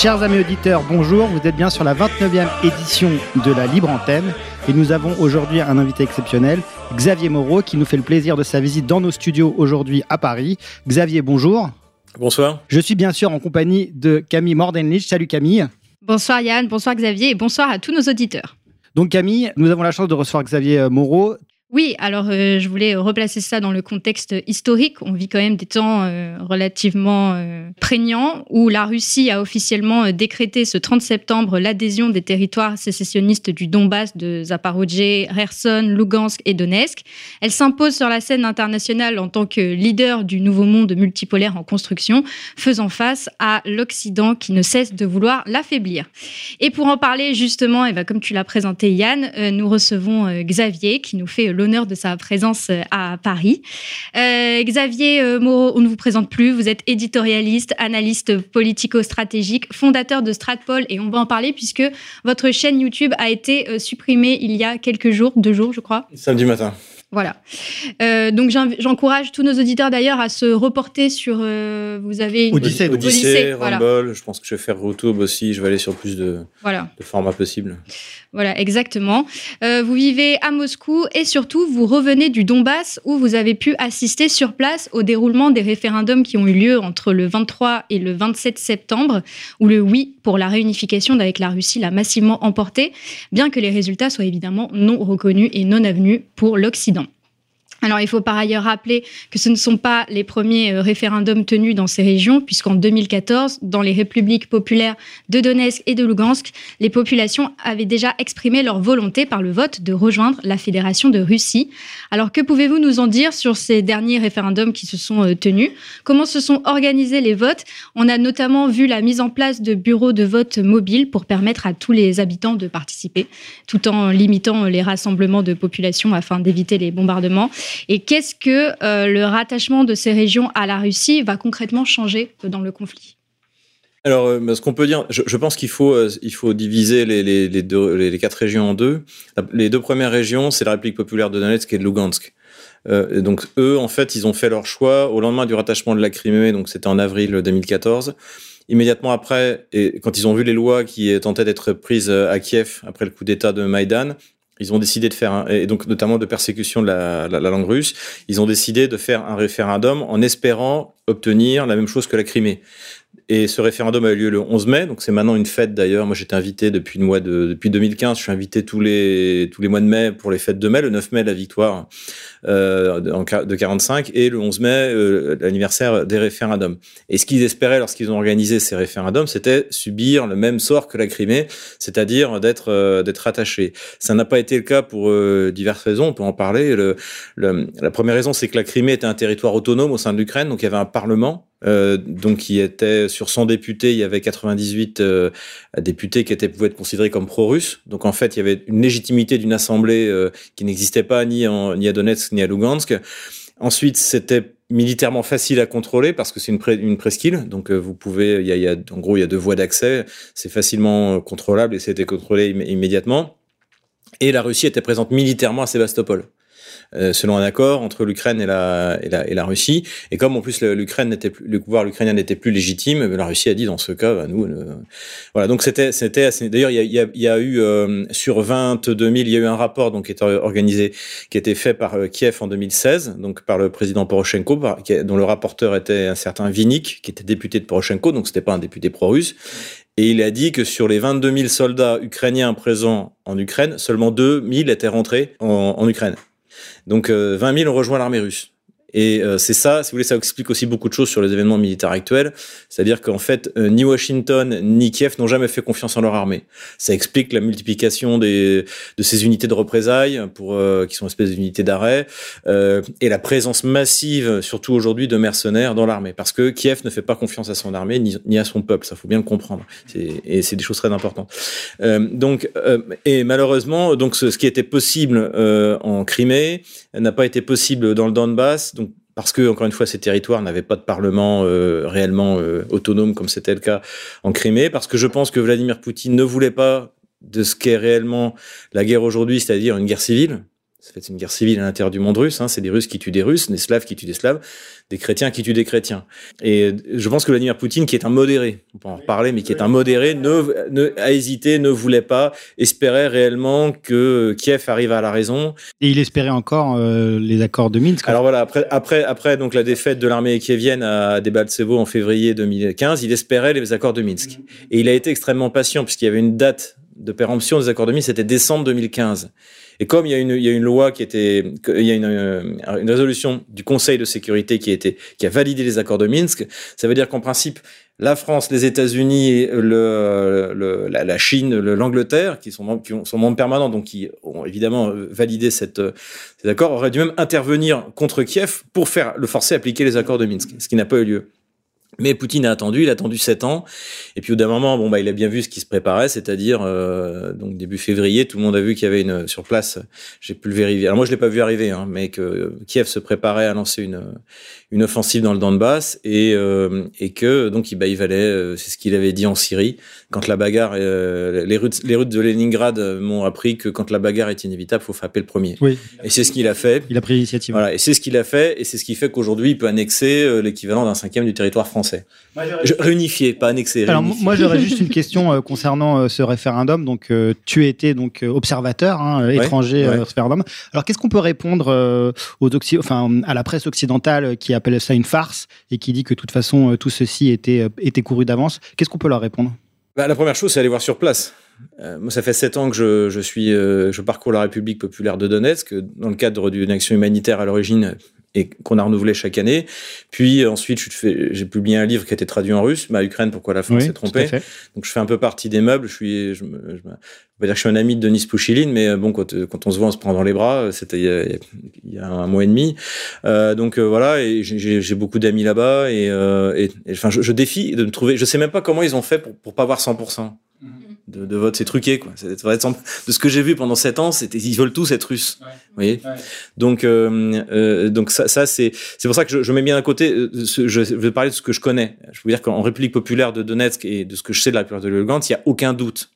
Chers amis auditeurs, bonjour. Vous êtes bien sur la 29e édition de la Libre Antenne. Et nous avons aujourd'hui un invité exceptionnel, Xavier Moreau, qui nous fait le plaisir de sa visite dans nos studios aujourd'hui à Paris. Xavier, bonjour. Bonsoir. Je suis bien sûr en compagnie de Camille Mordenlich. Salut Camille. Bonsoir Yann, bonsoir Xavier et bonsoir à tous nos auditeurs. Donc Camille, nous avons la chance de recevoir Xavier Moreau. Oui, alors euh, je voulais replacer ça dans le contexte historique. On vit quand même des temps euh, relativement euh, prégnants où la Russie a officiellement décrété ce 30 septembre l'adhésion des territoires sécessionnistes du Donbass de Zaporozhye, Kherson, Lugansk et Donetsk. Elle s'impose sur la scène internationale en tant que leader du nouveau monde multipolaire en construction, faisant face à l'Occident qui ne cesse de vouloir l'affaiblir. Et pour en parler justement, et ben, comme tu l'as présenté Yann, nous recevons Xavier qui nous fait l'honneur de sa présence euh, à Paris. Euh, Xavier euh, Moreau, on ne vous présente plus, vous êtes éditorialiste, analyste politico-stratégique, fondateur de Stratpol, et on va en parler puisque votre chaîne YouTube a été supprimée il y a quelques jours, deux jours je crois. Samedi matin. Voilà. Euh, donc j'encourage tous nos auditeurs d'ailleurs à se reporter sur. Euh, vous avez une Odyssée, Odyssée, Rumble. Je pense que je vais faire YouTube aussi. Je vais aller sur plus de, voilà. de formats possibles. Voilà, exactement. Euh, vous vivez à Moscou et surtout vous revenez du Donbass où vous avez pu assister sur place au déroulement des référendums qui ont eu lieu entre le 23 et le 27 septembre, où le oui pour la réunification avec la Russie l'a massivement emporté, bien que les résultats soient évidemment non reconnus et non avenus pour l'Occident. Alors, il faut par ailleurs rappeler que ce ne sont pas les premiers euh, référendums tenus dans ces régions, puisqu'en 2014, dans les républiques populaires de Donetsk et de Lugansk, les populations avaient déjà exprimé leur volonté par le vote de rejoindre la Fédération de Russie. Alors, que pouvez-vous nous en dire sur ces derniers référendums qui se sont euh, tenus? Comment se sont organisés les votes? On a notamment vu la mise en place de bureaux de vote mobiles pour permettre à tous les habitants de participer, tout en limitant les rassemblements de population afin d'éviter les bombardements. Et qu'est-ce que euh, le rattachement de ces régions à la Russie va concrètement changer dans le conflit? Alors, euh, bah, ce qu'on peut dire, je, pense qu'il faut, euh, il faut diviser les, quatre régions en deux. Les deux premières régions, c'est la République populaire de Donetsk et de Lugansk. Donc eux, en fait, ils ont fait leur choix au lendemain du rattachement de la Crimée, donc c'était en avril 2014. Immédiatement après, et quand ils ont vu les lois qui tentaient d'être prises à Kiev après le coup d'État de Maïdan, ils ont décidé de faire, un, et donc notamment de persécution de la, la, la, langue russe, ils ont décidé de faire un référendum en espérant obtenir la même chose que la Crimée. Et ce référendum a eu lieu le 11 mai, donc c'est maintenant une fête d'ailleurs. Moi, j'étais invité depuis le mois de, depuis 2015. Je suis invité tous les tous les mois de mai pour les fêtes de mai. Le 9 mai, la victoire euh, de 45 et le 11 mai, euh, l'anniversaire des référendums. Et ce qu'ils espéraient lorsqu'ils ont organisé ces référendums, c'était subir le même sort que la Crimée, c'est-à-dire d'être euh, d'être attaché. Ça n'a pas été le cas pour euh, diverses raisons. On peut en parler. Le, le, la première raison, c'est que la Crimée était un territoire autonome au sein de l'Ukraine, donc il y avait un parlement euh, donc qui était sur 100 députés, il y avait 98 euh, députés qui étaient pouvaient être considérés comme pro-russes. Donc en fait, il y avait une légitimité d'une assemblée qui n'existait pas ni en, ni à Donetsk ni à Lugansk. Ensuite, c'était militairement facile à contrôler parce que c'est une, presqu'île. Donc vous pouvez, il y a, y a, en gros, il y a deux voies d'accès. C'est facilement contrôlable et c'était contrôlé immédiatement. Et la Russie était présente militairement à Sébastopol. Euh, selon un accord entre l'Ukraine et la, et, la, et la Russie. Et comme en plus l'Ukraine n'était plus, le pouvoir ukrainien n'était plus légitime, la Russie a dit dans ce cas, bah, nous, euh, voilà. Donc c'était, c'était assez. D'ailleurs, il y a, y, a, y a, eu euh, sur 22 000, il y a eu un rapport donc qui est organisé, qui a été fait par Kiev en 2016, donc par le président Poroshenko, par, dont le rapporteur était un certain Vinik, qui était député de Poroshenko, donc c'était pas un député pro-russe. Et il a dit que sur les 22 000 soldats ukrainiens présents en Ukraine, seulement 2 000 étaient rentrés en, en Ukraine. Donc 20 euh, 000 ont rejoint l'armée russe. Et euh, c'est ça, si vous voulez, ça explique aussi beaucoup de choses sur les événements militaires actuels. C'est-à-dire qu'en fait, euh, ni Washington ni Kiev n'ont jamais fait confiance en leur armée. Ça explique la multiplication des, de ces unités de représailles, pour, euh, qui sont une espèce d'unités d'arrêt, et la présence massive, surtout aujourd'hui, de mercenaires dans l'armée. Parce que Kiev ne fait pas confiance à son armée ni, ni à son peuple. Ça faut bien le comprendre. Et c'est des choses très importantes. donc, et malheureusement, donc ce, ce qui était possible en Crimée n'a pas été possible dans le Donbass donc parce que encore une fois ces territoires n'avaient pas de parlement euh, réellement euh, autonome comme c'était le cas en Crimée, parce que je pense que Vladimir Poutine ne voulait pas de ce qu'est réellement la guerre aujourd'hui, c'est-à-dire une guerre civile. C'est une guerre civile à l'intérieur du monde russe. Hein. C'est des Russes qui tuent des Russes, des Slaves qui tuent des Slaves, des chrétiens qui tuent des chrétiens. Et je pense que Vladimir Poutine, qui est un modéré, on peut en reparler, mais qui est un modéré, ne, ne a hésité, ne voulait pas, espérait réellement que Kiev arrive à la raison. Et il espérait encore euh, les accords de Minsk. Alors voilà, après, après, après donc la défaite de l'armée kievienne à Debaltsevo en février 2015, il espérait les accords de Minsk. Et il a été extrêmement patient puisqu'il y avait une date de péremption des accords de Minsk, c'était décembre 2015. Et comme il y a une, loi qui était, il y a une, euh, une résolution du Conseil de sécurité qui a validé les accords de Minsk, ça veut dire qu'en principe, la France, les États-Unis, la, Chine, l'Angleterre, qui sont membres, permanents, donc qui ont évidemment validé cette, ces accords, auraient dû même intervenir contre Kiev pour faire le forcer à appliquer les accords de Minsk, ce qui n'a pas eu lieu. Mais Poutine a attendu, il a attendu sept ans, et puis au d'un moment, bon bah il a bien vu ce qui se préparait, c'est-à-dire euh, donc début février, tout le monde a vu qu'il y avait une sur place. J'ai pu le vérifier. Alors moi je l'ai pas vu arriver, hein, mais que Kiev se préparait à lancer une une offensive dans le Donbass et euh, et que donc il bah il valait, euh, c'est ce qu'il avait dit en Syrie quand la bagarre, euh, les routes les routes de Leningrad m'ont appris que quand la bagarre est inévitable, faut frapper le premier. Oui. Et c'est ce qu'il a fait. Il a pris l'initiative. Voilà, et c'est ce qu'il a fait, et c'est ce qui fait qu'aujourd'hui il peut annexer l'équivalent d'un cinquième du territoire français français. Je, réunifié, pas annexé. Alors moi j'aurais juste une question euh, concernant euh, ce référendum. Donc euh, tu étais donc observateur hein, étranger au référendum. Alors qu'est-ce qu'on peut répondre aux enfin à la presse occidentale qui appelle ça une farce et qui dit que de toute façon tout ceci était était couru d'avance? Qu'est-ce qu'on peut leur répondre? Bah, la première chose, c'est aller voir sur place. moi, ça fait sept ans que je, je suis, je parcours la République populaire de Donetsk dans le cadre d'une action humanitaire à l'origine et qu'on a renouvelé chaque année. Puis ensuite, j'ai publié un livre qui a été traduit en russe, ma Ukraine, pourquoi la France s'est trompée. Donc je fais un peu partie des meubles. Je suis, je, me, je, on va dire que je suis un ami de Denis Pouchiline, mais bon, quand, quand on se voit, on se prend dans les bras. C'était il, il, y a un mois et demi. Euh, donc euh, voilà, et j'ai beaucoup d'amis là-bas, et, euh, et, enfin, je, je, défie de me trouver. Je sais même pas comment ils ont fait pour pour pas avoir 100% de, de vote, c'est truqué quoi. C'est, de ce que j'ai vu pendant sept ans, c'était ils veulent tous être russes. Ouais. Vous voyez ouais. Donc euh, euh, donc ça, ça c'est c'est pour ça que je, je mets bien à côté. Euh, ce, je vais parler de ce que je connais. Je veux dire qu'en République populaire de Donetsk et de ce que je sais de la République de Lugansk, il y a aucun doute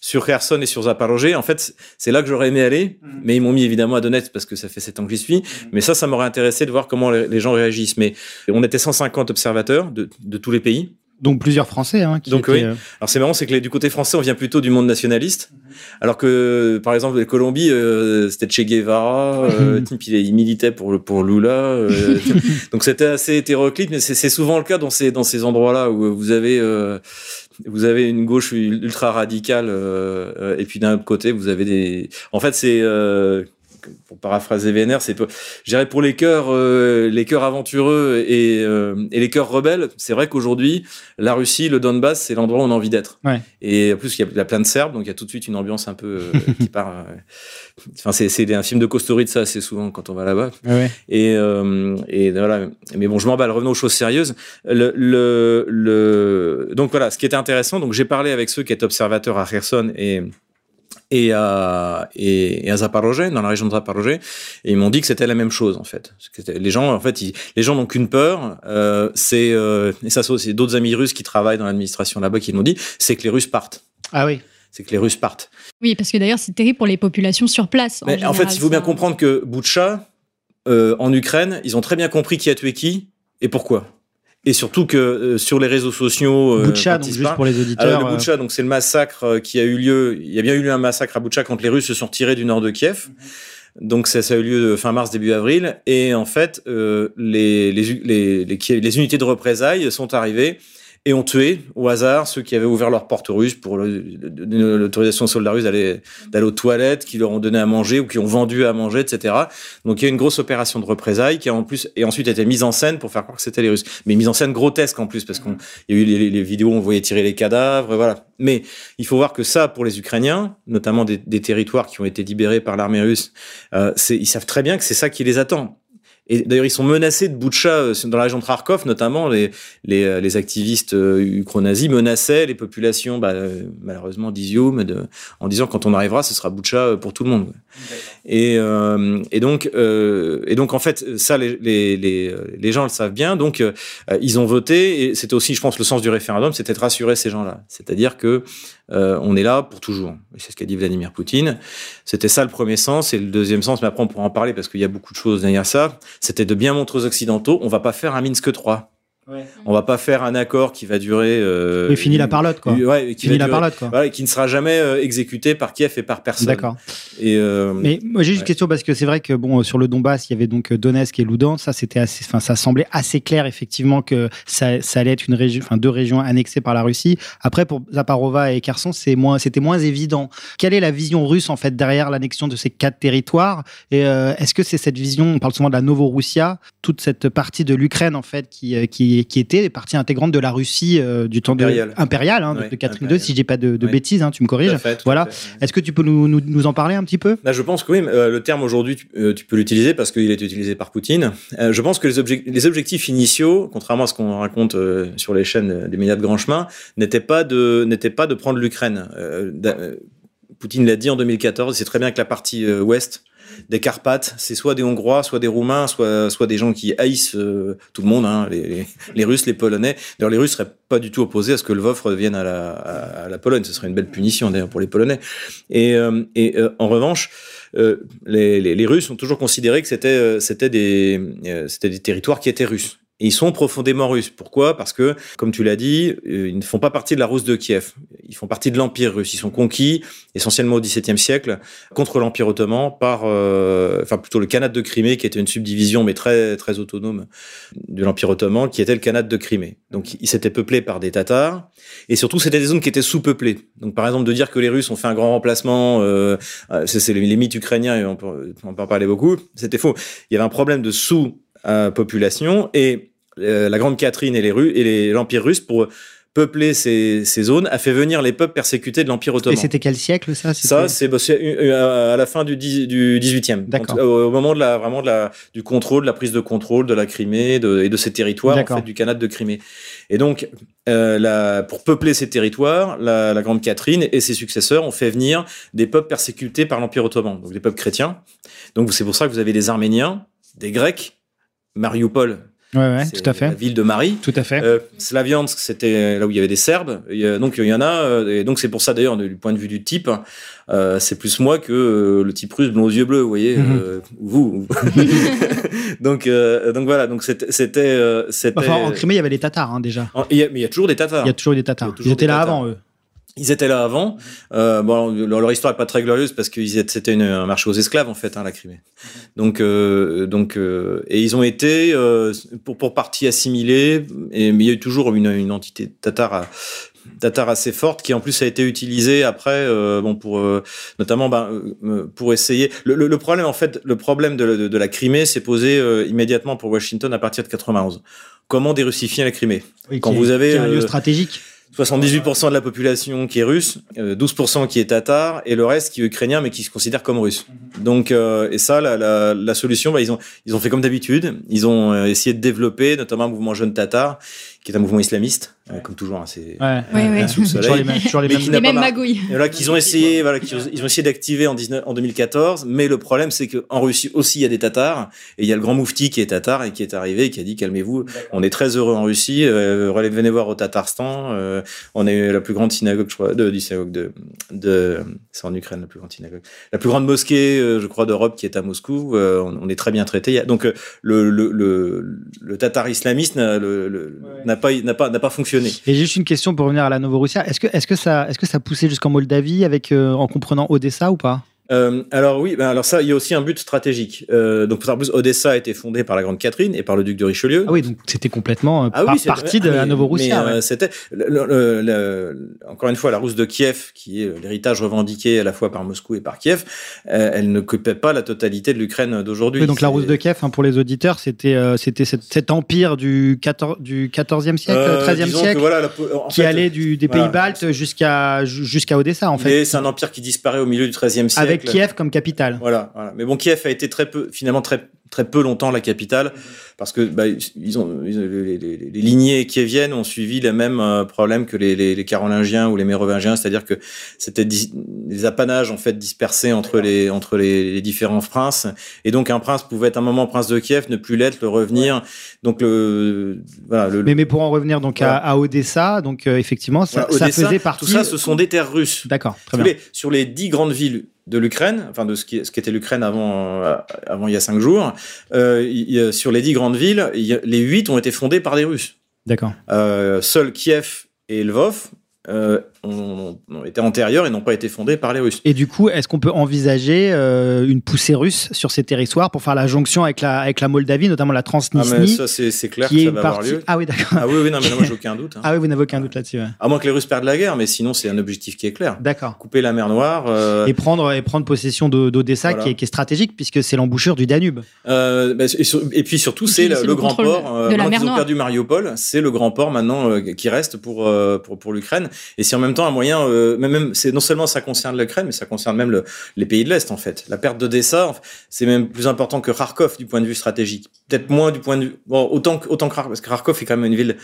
sur Kherson et sur Zaporozhye. En fait, c'est là que j'aurais aimé aller, mmh. mais ils m'ont mis évidemment à Donetsk parce que ça fait sept ans que j'y suis. Mmh. Mais ça, ça m'aurait intéressé de voir comment les, les gens réagissent. Mais on était 150 observateurs de, de tous les pays. Donc plusieurs Français. Hein, qui Donc étaient, oui. Euh... Alors c'est marrant, c'est que les, du côté français, on vient plutôt du monde nationaliste, alors que par exemple, la Colombie, euh, c'était Che Guevara, euh, il, il militait pour pour Lula. Euh, donc c'était assez hétéroclite, mais c'est souvent le cas dans ces dans ces endroits-là où vous avez vous avez une gauche ultra radicale et puis d'un autre côté, vous avez des. En fait, c'est pour paraphraser Vénère, c'est, pour les cœurs, euh, les cœurs aventureux et, euh, et les cœurs rebelles, c'est vrai qu'aujourd'hui, la Russie, le Donbass, c'est l'endroit où on a envie d'être. Ouais. Et en plus, il y, a, il y, a, plein de Serbes, donc il y a tout de suite une ambiance un peu euh, qui part. Enfin, c'est, c'est un film de ça assez souvent quand on va là-bas. Ouais. Et, et voilà. Mais bon, je m'emballe. Revenons aux choses sérieuses. Le, le, le, donc voilà, ce qui était intéressant. Donc j'ai parlé avec ceux qui étaient observateurs à Kherson et et à, et, et à Zaporozhye, dans la région de Zaporozhye, et ils m'ont dit que c'était la même chose en fait. Les gens, en fait, ils, les gens n'ont qu'une peur, euh, c'est euh, et ça c'est d'autres amis russes qui travaillent dans l'administration là-bas qui m'ont dit, c'est que les Russes partent. Ah oui. C'est que les Russes partent. Oui, parce que d'ailleurs c'est terrible pour les populations sur place. En, Mais général, en fait, il faut bien comprendre que Boutcha, euh, en Ukraine, ils ont très bien compris qui a tué qui et pourquoi et surtout que euh, sur les réseaux sociaux euh, Boucha, donc juste pour les auditeurs alors, le Boucha donc c'est le massacre euh, qui a eu lieu il y a bien eu un massacre à Boucha quand les Russes se sont tirés du nord de Kiev. Mm -hmm. donc ça, ça a eu lieu fin mars début avril. Et en fait euh, les, les, les, les, les unités de représailles sont arrivées et ont tué au hasard ceux qui avaient ouvert leurs portes russes pour l'autorisation aux soldats russes d'aller d'aller aux toilettes, qui leur ont donné à manger ou qui ont vendu à manger, etc. Donc il y a une grosse opération de représailles qui a en plus et ensuite été mise en scène pour faire croire que c'était les Russes, mais mise en scène grotesque en plus parce qu'il y a eu les, les, vidéos où on voyait tirer les cadavres, voilà. Mais il faut voir que ça pour les Ukrainiens, notamment des, des territoires qui ont été libérés par l'armée russe, euh, ils savent très bien que c'est ça qui les attend Et d'ailleurs, ils sont menacés de butcha euh, dans la région de Kharkov, notamment les les, euh, les activistes ukro-nazis menaçaient les populations, bah, malheureusement d'Izium, en disant quand on arrivera, ce sera butcha pour tout le monde. Et, euh, et donc euh, et donc en fait ça les, les, les, les gens le savent bien. Donc ils ont voté et c'était aussi, je pense, le sens du référendum, c'était de rassurer ces gens-là. C'est-à-dire que on est là pour toujours. C'est ce qu'a dit Vladimir Poutine. C'était ça le premier sens et le deuxième sens. Mais après on pourra en parler parce qu'il y a beaucoup de choses derrière ça c'était de bien montrer aux Occidentaux, on va pas faire un Minsk 3. Ouais. On va pas faire un accord qui va durer. Euh, et fini la parlotte, quoi. Ouais, qui la parlotte, quoi. qui ne sera jamais euh, exécuté par Kiev et par personne. D'accord. Et euh, mais moi j'ai juste une question parce que c'est vrai que bon sur le Donbass il y avait donc Donetsk et Ludansk, ça c'était assez, enfin ça semblait assez clair effectivement que ça, ça allait être une région, enfin deux régions annexées par la Russie. Après pour Zaparova et Kherson c'est moins, c'était moins évident. Quelle est la vision russe en fait derrière l'annexion de ces quatre territoires? Et euh, est-ce que c'est cette vision, on parle souvent de la Novorussia, toute cette partie de l'Ukraine en fait qui qui qui était partie intégrante de la Russie euh, du temps impérial, hein, de, Catherine II, si je dis pas de, bêtises, hein, tu me corriges. voilà. Est-ce que tu peux nous, nous, en parler un petit peu? Bah, Je pense que oui. Euh, le terme aujourd'hui, tu, euh, peux l'utiliser parce qu'il est utilisé par Poutine. je pense que les, les objectifs initiaux, contrairement à ce qu'on raconte sur les chaînes des médias de grand chemin, n'étaient pas de n'étaient pas de prendre l'Ukraine. Poutine l'a dit en 2014. C'est très bien que la partie ouest des Carpates, c'est soit des Hongrois, soit des Roumains, soit, soit des gens qui haïssent euh, tout le monde, hein, les, les, Russes, les Polonais. D'ailleurs, les Russes seraient pas du tout opposés à ce que Lvov revienne à la, à, la Pologne. Ce serait une belle punition d'ailleurs pour les Polonais. Et, euh, et euh, en revanche, les, les, les, Russes ont toujours considéré que c'était des c'était des territoires qui étaient russes. Et ils sont profondément russes. Pourquoi? Parce que, comme tu l'as dit, euh, ils ne font pas partie de la Rousse de Kiev. Ils font partie de l'Empire russe. Ils sont conquis, essentiellement au XVIIe siècle, contre l'Empire ottoman par, euh, enfin plutôt le Khanat de Crimée, qui était une subdivision, mais très très autonome de l'Empire ottoman, qui était le Khanat de Crimée. Donc, ils s'étaient peuplés par des Tatars, et surtout, c'était des zones qui étaient sous-peuplées. Donc, par exemple, de dire que les Russes ont fait un grand remplacement, euh, euh c'est les, mythes ukrainiens, et on peut, on peut en parler beaucoup, c'était faux. Il y avait un problème de sous-population, et euh, la Grande Catherine et les et l'Empire russe pour peupler ces, zones, a fait venir les peuples persécutés de l'Empire ottoman. Et c'était quel siècle ça? Ça, c'est bah, à la fin du, du 18e. D'accord. Au, moment de la, vraiment de la, du contrôle, de la prise de contrôle de la Crimée et de ces territoires, en fait, du Canada de Crimée. Et donc, euh, la, pour peupler ces territoires, la, la, Grande Catherine et ses successeurs ont fait venir des peuples persécutés par l'Empire ottoman, donc des peuples chrétiens. Donc c'est pour ça que vous avez des Arméniens, des Grecs, Mariupol, Ouais, ouais tout à fait. La ville de Marie. Tout à fait. Euh, Slaviansk, c'était là où il y avait des Serbes. donc il y en a. Euh, et donc c'est pour ça d'ailleurs, du point de vue du type, euh, c'est plus moi que euh, le type russe blond aux yeux bleus, vous voyez, mhm. euh, vous. donc donc voilà. Donc c'était c'était. Enfin, en Crimée, il y avait des Tatars hein, déjà. mais il y a toujours des Tatars. Il y a toujours des Tatars. Ils étaient là avant eux. Ils étaient là avant. Euh, bon, leur, histoire est pas très glorieuse parce que c'était un marché aux esclaves en fait, hein, la Crimée. Donc, euh, donc, euh, et ils ont été euh, pour pour partie assimilés. Et mais il y a eu toujours une, une entité tatare, tatare assez forte qui en plus a été utilisée après, euh, bon pour notamment ben, pour essayer. Le, le, problème en fait, le problème de, de, de la Crimée s'est posé immédiatement pour Washington à partir de 91. Comment dérussifier la Crimée? Quand vous avez un lieu stratégique 78% de la population qui est russe, 12% euh, qui est tatar, et le reste qui est ukrainien mais qui se considère comme russe. Mhm. Donc, euh, et ça, la, la, la solution, bah, ils ont ils ont fait comme d'habitude. Ils ont euh, essayé de développer, notamment un mouvement jeune tatar, qui est un mouvement islamiste, comme toujours. Hein, c'est ouais. ouais, ouais. sous le soleil, toujours les mêmes, les mêmes magouilles. Et là, qu'ils ont essayé, voilà, qu'ils ils ont essayé d'activer en, 19, en 2014. Mais le problème, c'est qu'en Russie aussi, il y a des tatars, et il y a le grand moufti qui est tatar et qui est arrivé et qui a dit calmez-vous, on est très heureux en Russie, euh, venez voir au Tatarstan. Euh, on est la plus grande synagogue, je crois, de, synagogue de, de c'est en Ukraine la plus grande synagogue, la plus grande mosquée, euh, je crois, d'Europe qui est à Moscou. Euh, on, est très bien traité. Donc euh, le, le, le, le tatar islamiste n'a n'a pas fonctionné. Et juste une question pour revenir à la Novorussia. Est-ce que est-ce que ça est-ce que ça poussait jusqu'en Moldavie avec en comprenant Odessa ou pas? Euh, alors oui, ben alors ça, il y a aussi un but stratégique. Euh, donc pour plus, Odessa a été fondée par la Grande Catherine et par le duc de Richelieu. Ah oui, donc c'était complètement euh, ah partie de la Novorussia. Euh, c'était encore une fois la Rousse de Kiev, qui est l'héritage revendiqué à la fois par Moscou et par Kiev. Elle ne coupait pas la totalité de l'Ukraine d'aujourd'hui. Oui, donc la Rousse de Kiev, hein, pour les auditeurs, c'était c'était cet, empire du 14 du 14e siècle, 13e siècle, voilà, qui allait du, des pays baltes jusqu'à jusqu'à Odessa en fait. C'est un empire qui disparaît au milieu du 13e siècle avec Kiev comme capitale. Voilà, voilà. Mais bon, Kiev a été très peu, finalement très très peu longtemps la capitale parce que bah, ils ont, les, les, les, lignées kieviennes ont suivi les mêmes euh, problèmes que les, les, Carolingiens ou les Mérovingiens, c'est-à-dire que c'était des apanages en fait dispersés entre les entre les, différents princes et donc un prince pouvait être un moment prince de Kiev, ne plus l'être, le revenir. Donc le, voilà, le, mais, mais pour en revenir donc à, à, Odessa, donc euh, effectivement ça, ça, faisait partie. Tout ça, ce sont des terres russes. D'accord. Très bien. Sur les dix grandes villes de l'Ukraine, enfin de ce qui, ce qui était l'Ukraine avant, euh, avant il y a cinq jours, euh, sur les dix grandes villes, les huit ont été fondées par des Russes. D'accord. Euh, seuls Kiev et Lvov euh, ont, ont, été antérieurs et n'ont pas été fondés par les Russes. Et du coup, est-ce qu'on peut envisager euh, une poussée russe sur ces territoires pour faire la jonction avec la, avec la Moldavie, notamment la Transnistrie ah, Ça, c'est clair que ça va avoir lieu. Ah oui, d'accord. Ah oui, oui, non, mais moi, j'ai aucun doute. Hein. Ah oui, vous n'avez aucun doute là-dessus. Ouais. À moins que les Russes perdent la guerre, mais sinon, c'est un objectif qui est clair. D'accord. Couper la mer Noire. Euh... Et, prendre, et prendre possession d'Odessa, voilà. qui, qui, est stratégique, puisque c'est l'embouchure du Danube. Euh, bah, et, sur, et, puis surtout, c'est le, le grand port. Euh, ils ont perdu Mariupol, c'est le grand port maintenant euh, qui reste pour, pour, pour l'Ukraine. Et si en même temps, un moyen, euh, même c'est non seulement ça concerne l'Ukraine, mais ça concerne même le, les pays de l'Est en fait. La perte d'Odessa, c'est même plus important que Kharkov du point de vue stratégique. Peut-être moins du point de vue, bon, autant autant que Kharkov, parce que Kharkov est quand même une ville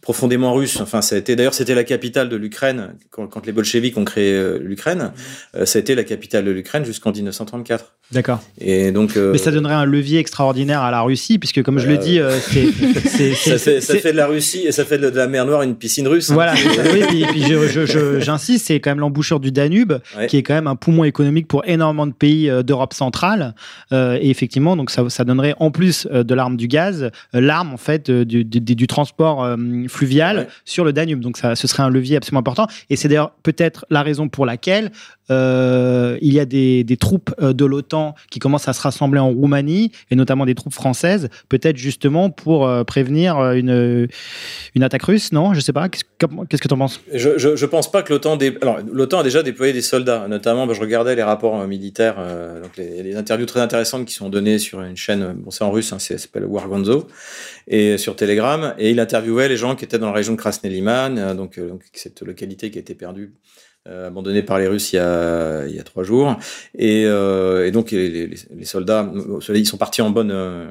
profondément russe. Enfin, ça a été d'ailleurs c'était la capitale de l'Ukraine quand, quand, les bolcheviks ont créé euh, l'Ukraine. Euh, ça a été la capitale de l'Ukraine jusqu'en 1934. D'accord. Et donc. Euh, Mais ça donnerait un levier extraordinaire à la Russie, puisque comme je le dis, euh, c'est. ça, fait, ça fait de la Russie et ça fait de la mer Noire une piscine russe. Hein. Voilà. oui, puis, puis j'insiste, c'est quand même l'embouchure du Danube, ouais. qui est quand même un poumon économique pour énormément de pays d'Europe centrale. Et effectivement, donc ça, ça donnerait en plus de l'arme du gaz, l'arme en fait du, du, du transport fluvial ouais. sur le Danube. Donc ça, ce serait un levier absolument important. Et c'est d'ailleurs peut-être la raison pour laquelle euh, il y a des, troupes de l'OTAN qui commencent à se rassembler en Roumanie, et notamment des troupes françaises, peut-être justement pour euh, prévenir une, une attaque russe, non? Je sais pas. Qu'est-ce que tu en penses? Je, je, je, pense pas que l'OTAN... Alors, l'OTAN a déjà déployé des soldats, notamment, bah, je regardais les rapports euh, militaires, euh, donc les, interviews très intéressantes qui sont données sur une chaîne, bon c'est en russe, hein, ça s'appelle Wargonzo, et sur Telegram, et il interviewait les gens qui étaient dans la région de Krasny-Liman, euh, donc, donc cette localité qui a été perdue euh, abandonné par les Russes il y a, il y a trois jours. Et, euh, et donc les, les, les, soldats, ils sont partis en bonne. Euh,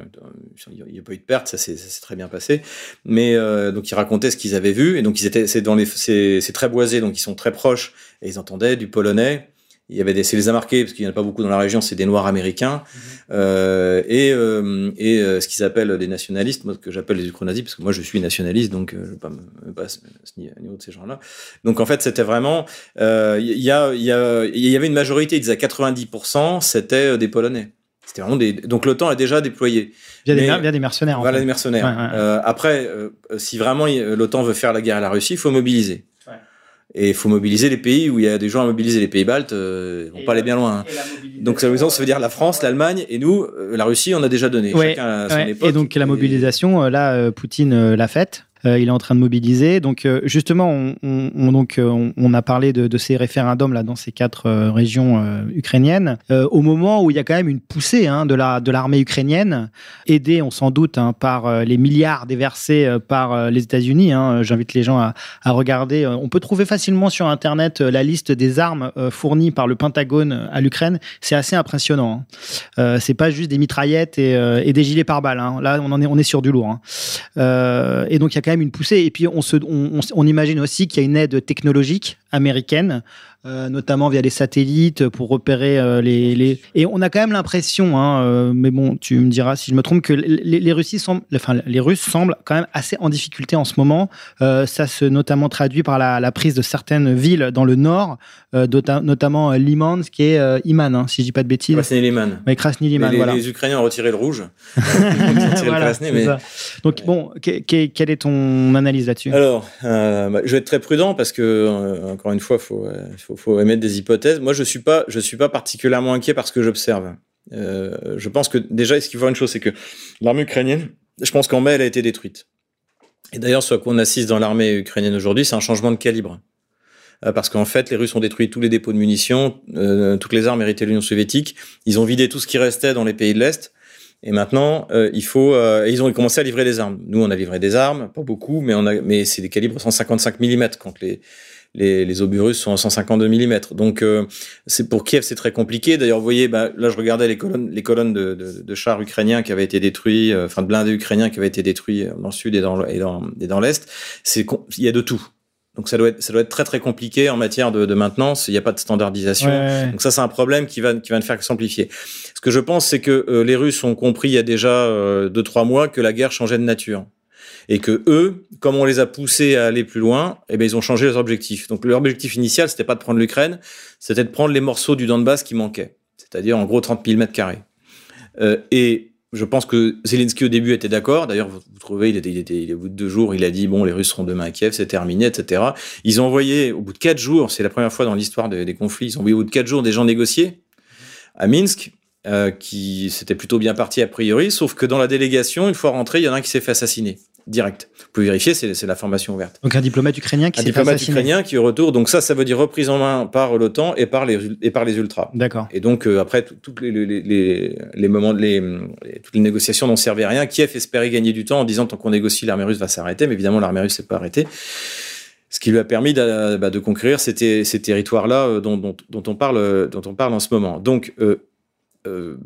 il n'y a pas eu de perte, ça s'est très bien passé. Mais euh, donc ils racontaient ce qu'ils avaient vu. Et donc ils étaient, c'est dans les, c'est très boisé, donc ils sont très proches et ils entendaient du polonais il y avait des, c'est les a marqués parce qu'il n'y en a pas beaucoup dans la région, c'est des Noirs américains mmh. euh, et euh, et euh, ce qu'ils appellent des nationalistes, moi que j'appelle les ukronazis parce que moi je suis nationaliste donc euh, je ne vais pas me pas à ce niveau de ces gens-là. Donc en fait c'était vraiment il euh, y a il y a il y avait une majorité, ils disaient 90%, c'était euh, des Polonais. C'était vraiment des donc l'OTAN a déjà déployé. Via, des, via des mercenaires. Voilà des mercenaires. Ouais, ouais. après si vraiment l'OTAN veut faire la guerre à la Russie, il faut mobiliser. Et il faut mobiliser les pays où il y a des gens à mobiliser. Les pays baltes, euh, vont et pas aller bien loin. Hein. Donc ça veut dire la France, l'Allemagne et nous, euh, la Russie, on a déjà donné. Ouais, Chacun à son ouais. époque. Et donc la mobilisation, euh, là, Poutine l'a faite. Euh, il est en train de mobiliser. Donc euh, justement, on, on donc euh, on, a parlé de, ces référendums là dans ces quatre régions ukrainiennes. au moment où il y a quand même une poussée hein, de la de l'armée ukrainienne, aidée, on s'en doute, hein, par les milliards déversés par les États-Unis. Hein. J'invite les gens à, regarder. On peut trouver facilement sur Internet la liste des armes fournies par le Pentagone à l'Ukraine. C'est assez impressionnant. C'est pas juste des mitraillettes et, des gilets pare-balles. Là, on est on est sur du lourd. et donc il y a quand même une poussée. Et puis, on, se, on, imagine aussi qu'il y a une aide technologique américaine euh, notamment via les satellites pour repérer euh, les, les, Et on a quand même l'impression, hein, euh, mais bon, tu me diras si je me trompe, que les, les, Russes semblent, enfin, les Russes semblent quand même assez en difficulté en ce moment. Ça se notamment traduit par la, la, prise de certaines villes dans le nord, notamment Liman, qui est Iman, hein, si je dis pas de bêtises. Krasny Liman. Oui, Krasny Liman. Les, voilà. les, Ukrainiens ont retiré le rouge. voilà, Krasny, mais... Donc bon, quelle est ton analyse là-dessus? Alors, bah, je vais être très prudent parce que encore une fois, faut, faut faut émettre des hypothèses. Moi, je suis pas, je suis pas particulièrement inquiet parce que j'observe. Euh, je pense que déjà, ce qu'il faut voir une chose, c'est que l'armée ukrainienne, je pense qu'en mai, elle a été détruite. Et d'ailleurs, ce qu'on assiste dans l'armée ukrainienne aujourd'hui, c'est un changement de calibre. Euh, parce qu'en fait, les Russes ont détruit tous les dépôts de munitions, euh, toutes les armes hérité de l'Union soviétique. Ils ont vidé tout ce qui restait dans les pays de l'Est. Et maintenant, il faut, ils ont commencé à livrer des armes. Nous, on a livré des armes, pas beaucoup, mais mais c'est des calibres 155 mm quand les les, les obus russes sont à 152 mm. Donc, euh, c'est pour Kiev, c'est très compliqué. D'ailleurs, vous voyez, bah, là, je regardais les colonnes, les colonnes de, de, de chars ukrainiens qui avaient été détruits, euh, enfin de blindés ukrainiens qui avaient été détruits dans le sud et dans, et dans, et dans l'est. C'est, il y a de tout. Donc ça doit être ça doit être très très compliqué en matière de, de maintenance. Il n'y a pas de standardisation. Ouais. Donc ça c'est un problème qui va qui va ne faire que s'amplifier. Ce que je pense c'est que euh, les Russes ont compris il y a déjà euh, deux trois mois que la guerre changeait de nature et que eux, comme on les a poussés à aller plus loin, eh ben ils ont changé leurs objectifs. Donc leur objectif initial c'était pas de prendre l'Ukraine, c'était de prendre les morceaux du Donbass qui manquaient, c'est-à-dire en gros 30 000 mètres carrés. Euh, et je pense que Zelensky au début était d'accord. D'ailleurs, vous, trouvez, il était, il était, il, au bout de deux jours, il a dit bon, les Russes seront demain à Kiev, c'est terminé, etc. Ils ont envoyé au bout de quatre jours, c'est la première fois dans l'histoire des, des, conflits, ils ont envoyé au bout de quatre jours des gens négocier à Minsk, euh, qui c'était plutôt bien parti a priori, sauf que dans la délégation, une fois rentré, il y en a un qui s'est fait assassiner direct. Vous pouvez vérifier, c'est la formation ouverte. Donc un diplomate ukrainien qui un diplomate ukrainien qui est au retour. Donc ça, ça veut dire reprise en main par l'OTAN et par les et par les ultras. D'accord. Et donc euh, après toutes les, les, les, les, moments, les, toutes les négociations n'ont servi à rien. Kiev espérait gagner du temps en disant tant qu'on négocie, l'armée russe va s'arrêter. Mais évidemment, l'armée russe s'est pas arrêtée. Ce qui lui a permis de, bah, de conquérir ces, ces territoires-là euh, dont, dont, dont, on parle, dont on parle en ce moment. Donc euh, euh,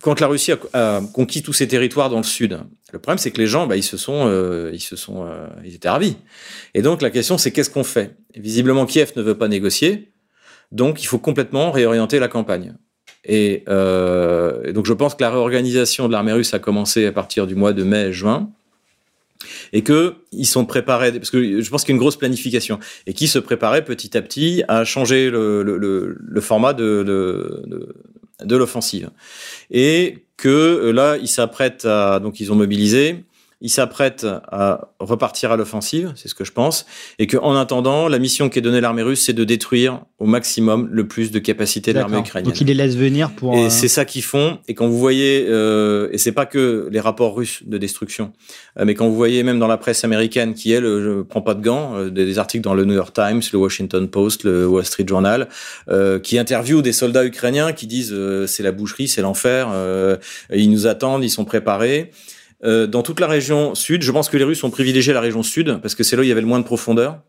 quand la Russie a, conquis tous ces territoires dans le sud, le problème c'est que les gens, bah, ils se sont, euh, ils se sont, euh, ils étaient ravis. Et donc la question c'est qu'est-ce qu'on fait? Visiblement Kiev ne veut pas négocier, donc il faut complètement réorienter la campagne. Et, euh, donc je pense que la réorganisation de l'armée russe a commencé à partir du mois de mai-juin et que ils sont préparés parce que je pense qu'il y a une grosse planification et qui se préparaient petit à petit à changer le, le, le, le format de, de, de l'offensive. Et que là ils s'apprêtent à donc ils ont mobilisé ils s'apprêtent à repartir à l'offensive, c'est ce que je pense, et qu'en attendant, la mission qui est donnée à l'armée russe, c'est de détruire au maximum le plus de capacités de l'armée ukrainienne. Donc ils les laissent venir pour. Et euh... c'est ça qu'ils font. Et quand vous voyez, euh, et c'est pas que les rapports russes de destruction, euh, mais quand vous voyez même dans la presse américaine qui elle, je prends pas de gants, euh, des articles dans le New York Times, le Washington Post, le Wall Street Journal, euh, qui interviewent des soldats ukrainiens qui disent c'est la boucherie, c'est l'enfer, ils nous attendent, ils sont préparés. Euh, dans toute la région sud, je pense que les Russes ont privilégié la région sud parce que c'est là où il y avait le moins de profondeur.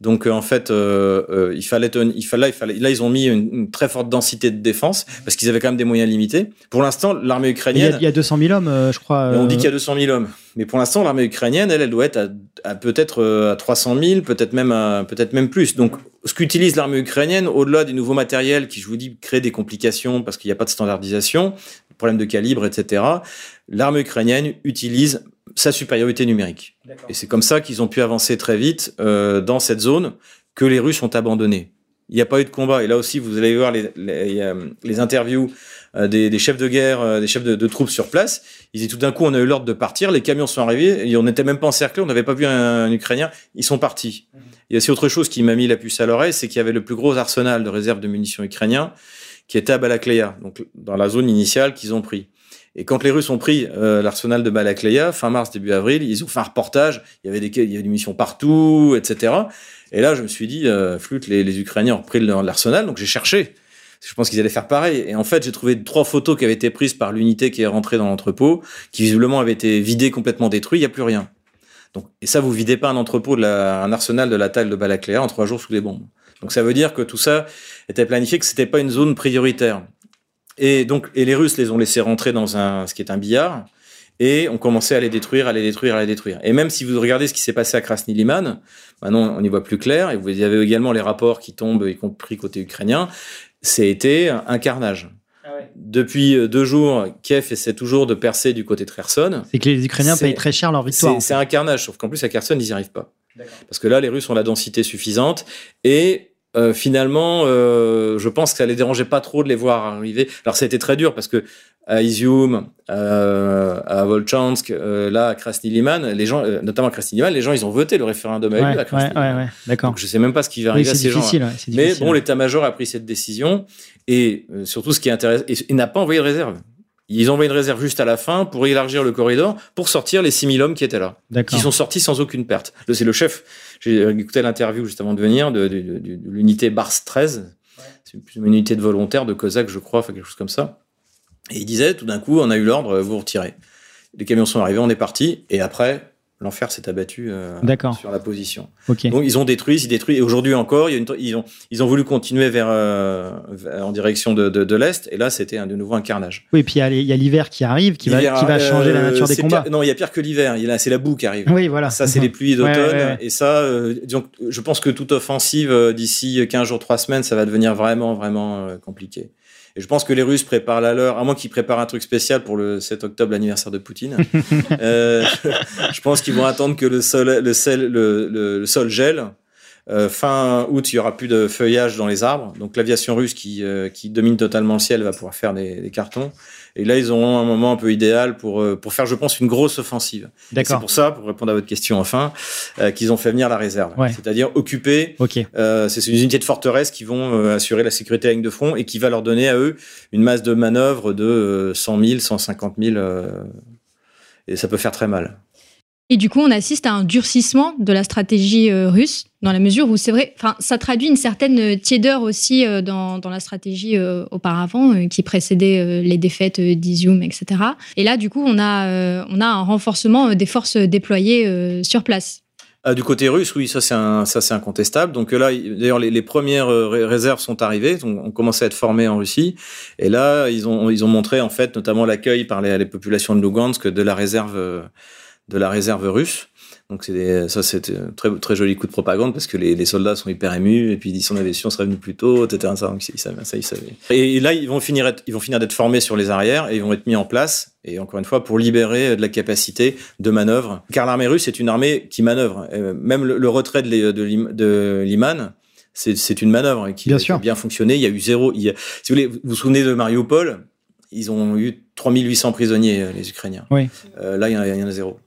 Donc euh, en fait, euh, il fallait, il fallait, il fallait, là ils ont mis une, une très forte densité de défense parce qu'ils avaient quand même des moyens limités. Pour l'instant, l'armée ukrainienne, il y, a, 200 000 hommes, je crois. On dit qu'il y a 200 000 hommes, mais pour l'instant, l'armée ukrainienne, elle, elle doit être à, à peut-être à 300 000, peut-être même, peut-être même plus. Donc ce qu'utilise l'armée ukrainienne, au-delà des nouveaux matériels qui, je vous dis, créent des complications parce qu'il n'y a pas de standardisation, problème de calibre, etc. L'armée ukrainienne utilise sa supériorité numérique. Et c'est comme ça qu'ils ont pu avancer très vite euh, dans cette zone que les Russes ont abandonné. Il n'y a pas eu de combat. Et là aussi, vous allez voir les, les, les interviews euh, des, des, chefs de guerre, euh, des chefs de, de, troupes sur place. Ils disent tout d'un coup, on a eu l'ordre de partir. Les camions sont arrivés. Et on n'était même pas encerclés. On n'avait pas vu un, un, Ukrainien. Ils sont partis. Mmh. Il y a aussi autre chose qui m'a mis la puce à l'oreille, c'est qu'il y avait le plus gros arsenal de réserve de munitions ukrainiens qui était à Balakleya, donc dans la zone initiale qu'ils ont pris. Et quand les Russes ont pris euh, l'arsenal de Balakleya, fin mars, début avril, ils ont fait un reportage, il y avait des, il y avait des munitions partout, etc. Et là, je me suis dit, euh, flûte, les, Ukrainiens ont repris l'arsenal, donc j'ai cherché. Je pense qu'ils allaient faire pareil. Et en fait, j'ai trouvé trois photos qui avaient été prises par l'unité qui est rentrée dans l'entrepôt, qui visiblement avait été vidée, complètement détruite, il n'y a plus rien. Donc, et ça, vous videz pas un entrepôt, un arsenal de la taille de Balakleya en trois jours sous les bombes. Donc ça veut dire que tout ça était planifié, que c'était pas une zone prioritaire. Et donc, et les Russes les ont laissés rentrer dans un, ce qui est un billard, et ont commencé à les détruire, à les détruire, à les détruire. Et même si vous regardez ce qui s'est passé à Krasny Liman, maintenant on y voit plus clair, et vous avez également les rapports qui tombent, y compris côté ukrainien, c'est été un carnage. Ah ouais. Depuis deux jours, Kiev essaie toujours de percer du côté de Kherson. C'est que les Ukrainiens payent très cher leur victoire. C'est un carnage, sauf qu'en plus à Kherson, ils n'y arrivent pas. Parce que là, les Russes ont la densité suffisante et euh, finalement, euh, je pense que ça les dérangeait pas trop de les voir arriver. Alors ça a été très dur parce que à Izium, euh, à Volchansk, euh, là à Krasny Liman, les gens, notamment à Krasny Liman, les gens ils ont voté le référendum ouais, à Krasny ouais, ouais, ouais, D'accord. Je sais même pas ce qui va arriver oui, à ces difficile, gens. Ouais, Mais bon, l'état-major a pris cette décision et surtout ce qui est intéressant, il n'a pas envoyé de réserve. Ils ont envoyé une réserve juste à la fin pour élargir le corridor, pour sortir les 6000 hommes qui étaient là. Qui sont sortis sans aucune perte. C'est le chef, j'ai écouté l'interview juste avant de venir de, de, de, de l'unité Bars 13. Ouais. C'est une unité de volontaires, de Cosaques, je crois, enfin quelque chose comme ça. Et il disait, tout d'un coup, on a eu l'ordre, vous retirez. Les camions sont arrivés, on est parti. Et après, l'enfer s'est abattu euh, sur la position. Ok. Donc ils ont détruit, ils détruisent. Et aujourd'hui encore, il y a une, ils ont ils ont voulu continuer vers, euh, en direction de, de, de l'est. Et là, c'était de nouveau un carnage. Oui, puis il y a l'hiver qui arrive, qui va, qui va changer la euh, nature des combats. pire- non, il y a pire que l'hiver. C'est la boue qui arrive. Oui, voilà. Ça, c'est les pluies Ouais, d'automne. ouais, ouais. Et ça, euh, je pense que toute offensive, euh, d'ici 15 jours, 3 semaines, ça va devenir vraiment, vraiment euh, compliqué. Et je pense que les Russes préparent la leur, à moins qu'ils préparent un truc spécial pour le 7 octobre, l'anniversaire de Poutine. euh, je pense qu'ils vont attendre que le sol, le, sel- le, le- le sol gèle. Euh, fin août, il y aura plus de feuillage dans les arbres. Donc l'aviation russe qui, euh, qui domine totalement le ciel va pouvoir faire des, des cartons. Et là, ils auront un moment un peu idéal pour, euh, pour faire, je pense, une grosse offensive. C'est pour ça, pour répondre à votre question enfin, euh, qu'ils ont fait venir la réserve. Ouais. C'est-à-dire occuper, euh, c'est une unité de forteresse qui vont euh, assurer la sécurité de la ligne de front et qui va leur donner à eux une masse de manœuvre de euh, 100 000, 150 000. euh, et ça peut faire très mal. Et du coup, on assiste à un durcissement de la stratégie euh, russe, dans la mesure où c'est vrai, ça traduit une certaine euh, tiédeur aussi euh, dans, dans la stratégie auparavant, qui précédait les défaites d'Izium, etc. Et là, du coup, on a, on a un renforcement des forces déployées sur place. Ah, du côté russe, oui, ça c'est ça c'est incontestable. Donc là, il- d'ailleurs, les, premières ré- réserves sont arrivées, donc on commençait à être formés en Russie, et là, ils ont, ils ont montré en fait, notamment l'accueil par les, populations de Lugansk de la réserve, de la réserve russe. Donc c'est des- ça, c'était un très, très joli coup de propagande parce que les, les soldats sont hyper émus et puis ils disent on avait su, on serait venu plus tôt, etc. Ça, donc, ils savaient, ça, ils savaient. Et là, ils vont finir, être- ils vont finir d'être formés sur les arrières et ils vont être mis en place. Et encore une fois, pour libérer de la capacité de manœuvre. Car l'armée russe est une armée qui manœuvre. Même le, le retrait de, l'I- de, l'Im- de Liman, c'est c'est une manœuvre qui, Bien sûr. a bien fonctionné. Il y a eu zéro. il y a- si vous voulez, vous vous souvenez de Mariupol Ils ont eu 3800 prisonniers, euh, les Ukrainiens. Oui. Euh, là, il y, en a- il y en a zéro.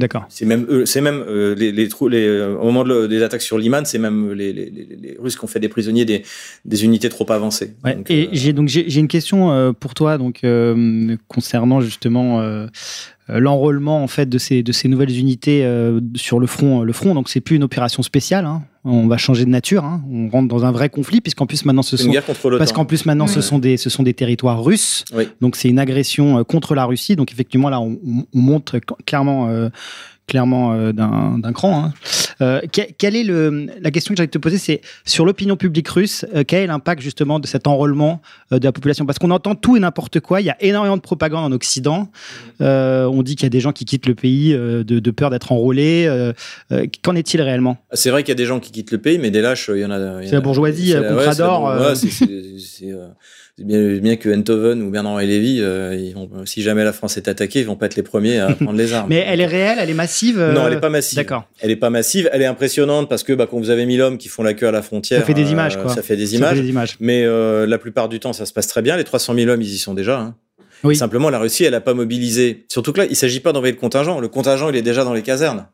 D'accord. C'est même eux, c'est même euh, les, les, trous- les, euh, au moment de le- des attaques sur Liman, c'est même les, Russes qui ont fait des prisonniers des, des unités trop avancées. Ouais. Donc, et euh, j'ai donc j'ai une question euh, pour toi donc euh, concernant justement euh, euh, l'enrôlement en fait de ces de ces nouvelles unités euh, sur le front le front donc c'est plus une opération spéciale hein. on va changer de nature hein. on rentre dans un vrai conflit puisqu'en plus maintenant ce c'est sont une guerre contre l'OTAN. parce qu'en plus maintenant ce sont des ce sont des territoires russes Oui. donc c'est une agression euh, contre la Russie donc effectivement là on, cl- clairement euh, clairement euh, d'un cran. hein. Euh, que- quelle est le, la question que j'allais te poser, c'est sur l'opinion publique russe, euh, quel est l'impact justement de cet enrôlement de la population? Parce qu'on entend tout et n'importe quoi, il y a énormément de propagande en Occident. On dit qu'il y a des gens qui quittent le pays de, de peur d'être enrôlés. Qu'en est-il réellement? C'est vrai qu'il y a des gens qui quittent le pays, mais des lâches, il y en a. C'est la bourgeoisie, contrat ouais, euh. euh, bien, bien que Enthoven ou Bernard et Lévy, euh, ils vont, si jamais la France est attaquée, ils vont pas être les premiers à prendre les armes. Mais elle est réelle, elle est massive euh, Non, elle est pas massive. D'accord. Elle est pas massive, elle est impressionnante parce que bah, quand vous avez 1000 hommes qui font la queue à la frontière, Ça fait des euh, images, quoi. Ça fait des Ça images. fait des images. Mais euh, la plupart du temps, ça se passe très bien. Les 300 000 hommes, ils y sont déjà. hein. Oui. Simplement, la Russie, elle n'a pas mobilisé. Surtout que là, il s'agit pas d'envoyer le contingent. Le contingent, il est déjà dans les casernes.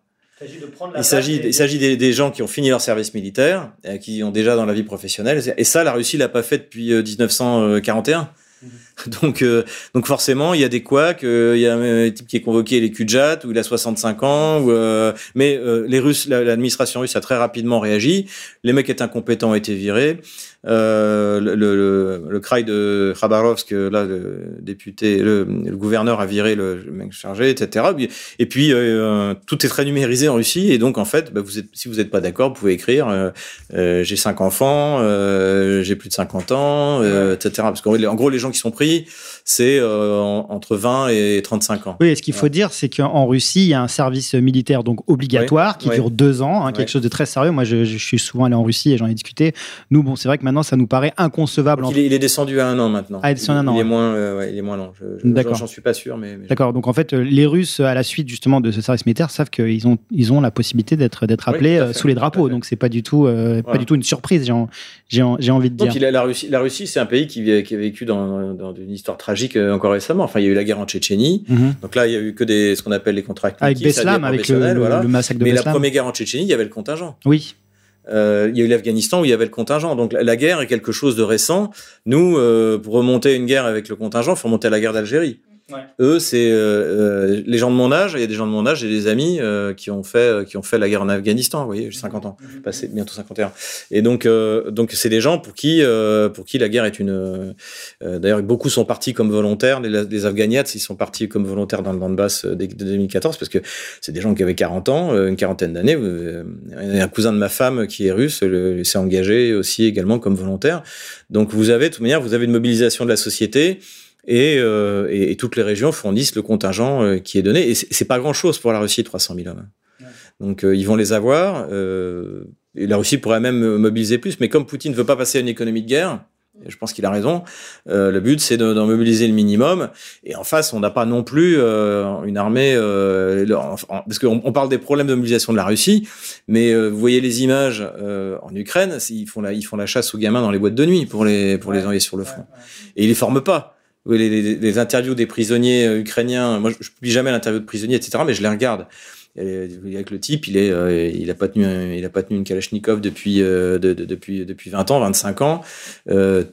Il s'agit, il s'agit des, des gens qui ont fini leur service militaire, euh, qui ont déjà dans la vie professionnelle. Et ça, la Russie l'a pas fait depuis euh, 1941. Donc, euh, donc forcément, il y a des couacs. euh, Il y a un type qui est convoqué, les Kudjat, où il a 65 ans. Ou, euh, mais euh, les Russes, la- l'administration russe a très rapidement réagi. Les mecs étaient incompétents ont été virés. Euh, le, le, le Krai de Khabarovsk, là, le député, le, le gouverneur a viré le, mec chargé, etc. Et puis euh, tout est très numérisé en Russie, et donc en fait, bah, vous êtes, si vous n'êtes pas d'accord, vous pouvez écrire euh, euh, j'ai cinq enfants, euh, j'ai plus de 50 ans, euh, etc. Parce qu'en en gros, les gens qui sont pris, c'est euh, en- entre 20 et 35 ans. Oui, et ce qu'il faut dire, c'est qu'en Russie, il y a un service militaire donc obligatoire qui Ouais. dure deux ans, hein, quelque chose de très sérieux. Moi, je, je suis souvent allé en Russie et j'en ai discuté. Nous, bon, c'est vrai que maintenant, ça nous paraît inconcevable. Donc, en- il, est, il est descendu à un an maintenant. Ah, il an, Il est moins, euh, ouais, il est moins long. Je, D'accord. J'en suis pas sûr, mais. mais- D'accord. Donc en fait, euh, les Russes, à la suite justement de ce service militaire, savent qu'ils ont ils ont la possibilité d'être d'être appelés fait, sous les drapeaux. Donc c'est pas du tout euh, pas du tout une surprise. J'ai en- j'ai en- j'ai envie de dire. Donc, la Russie, la Russie, c'est un pays qui, qui a vécu dans, dans une histoire tragique euh, encore récemment. Enfin, il y a eu la guerre en Tchétchénie. Mhm. Donc là, il y a eu que des, ce qu'on appelle les contrats Avec Beslam, avec le, voilà. le massacre de Mais la première guerre en Tchétchénie, il y avait le contingent. Oui. Euh, il y a eu l'Afghanistan où il y avait le contingent. Donc la, la guerre est quelque chose de récent. Nous, euh, pour remonter une guerre avec le contingent, il faut remonter à la guerre d'Algérie. Eux, c'est euh, les gens de mon âge. Il y a des gens de mon âge, j'ai des amis qui ont fait qui ont fait la guerre en Afghanistan. Vous voyez, j'ai 50 ans, mhm. passé bientôt 51. Et donc donc c'est des gens pour qui pour qui la guerre est une. D'ailleurs, beaucoup sont partis comme volontaires. Les, les Afghaniats, ils sont partis comme volontaires dans le Donbass dès 2014 parce que c'est des gens qui avaient 40 ans, une quarantaine d'années. Un cousin de ma femme qui est russe s'est engagé aussi également comme volontaire. Donc vous avez de toute manière, vous avez une mobilisation de la société. Et, euh, et, toutes les régions fournissent le contingent euh, qui est donné. Et c'est pas grand-chose pour la Russie, 300 000 hommes. Donc euh, ils vont les avoir. et la Russie pourrait même mobiliser plus. Mais comme Poutine ne veut pas passer à une économie de guerre, je pense qu'il a raison. Euh, le but, c'est d'en mobiliser le minimum. Et en face, on n'a pas non plus euh, une armée. Euh, parce qu'on on parle des problèmes de mobilisation de la Russie, mais euh, vous voyez les images euh, en Ukraine, ils font la, ils font la chasse aux gamins dans les boîtes de nuit pour les pour les envoyer sur le front. Et ils les forment pas. Les, les, les, interviews des prisonniers ukrainiens, moi je, je publie jamais l'interview de prisonniers, etc., mais je les regarde avec le type, il est, euh, il a pas tenu, il a pas tenu une Kalachnikov depuis, euh, de, depuis, depuis 20 ans, 25 ans. Euh,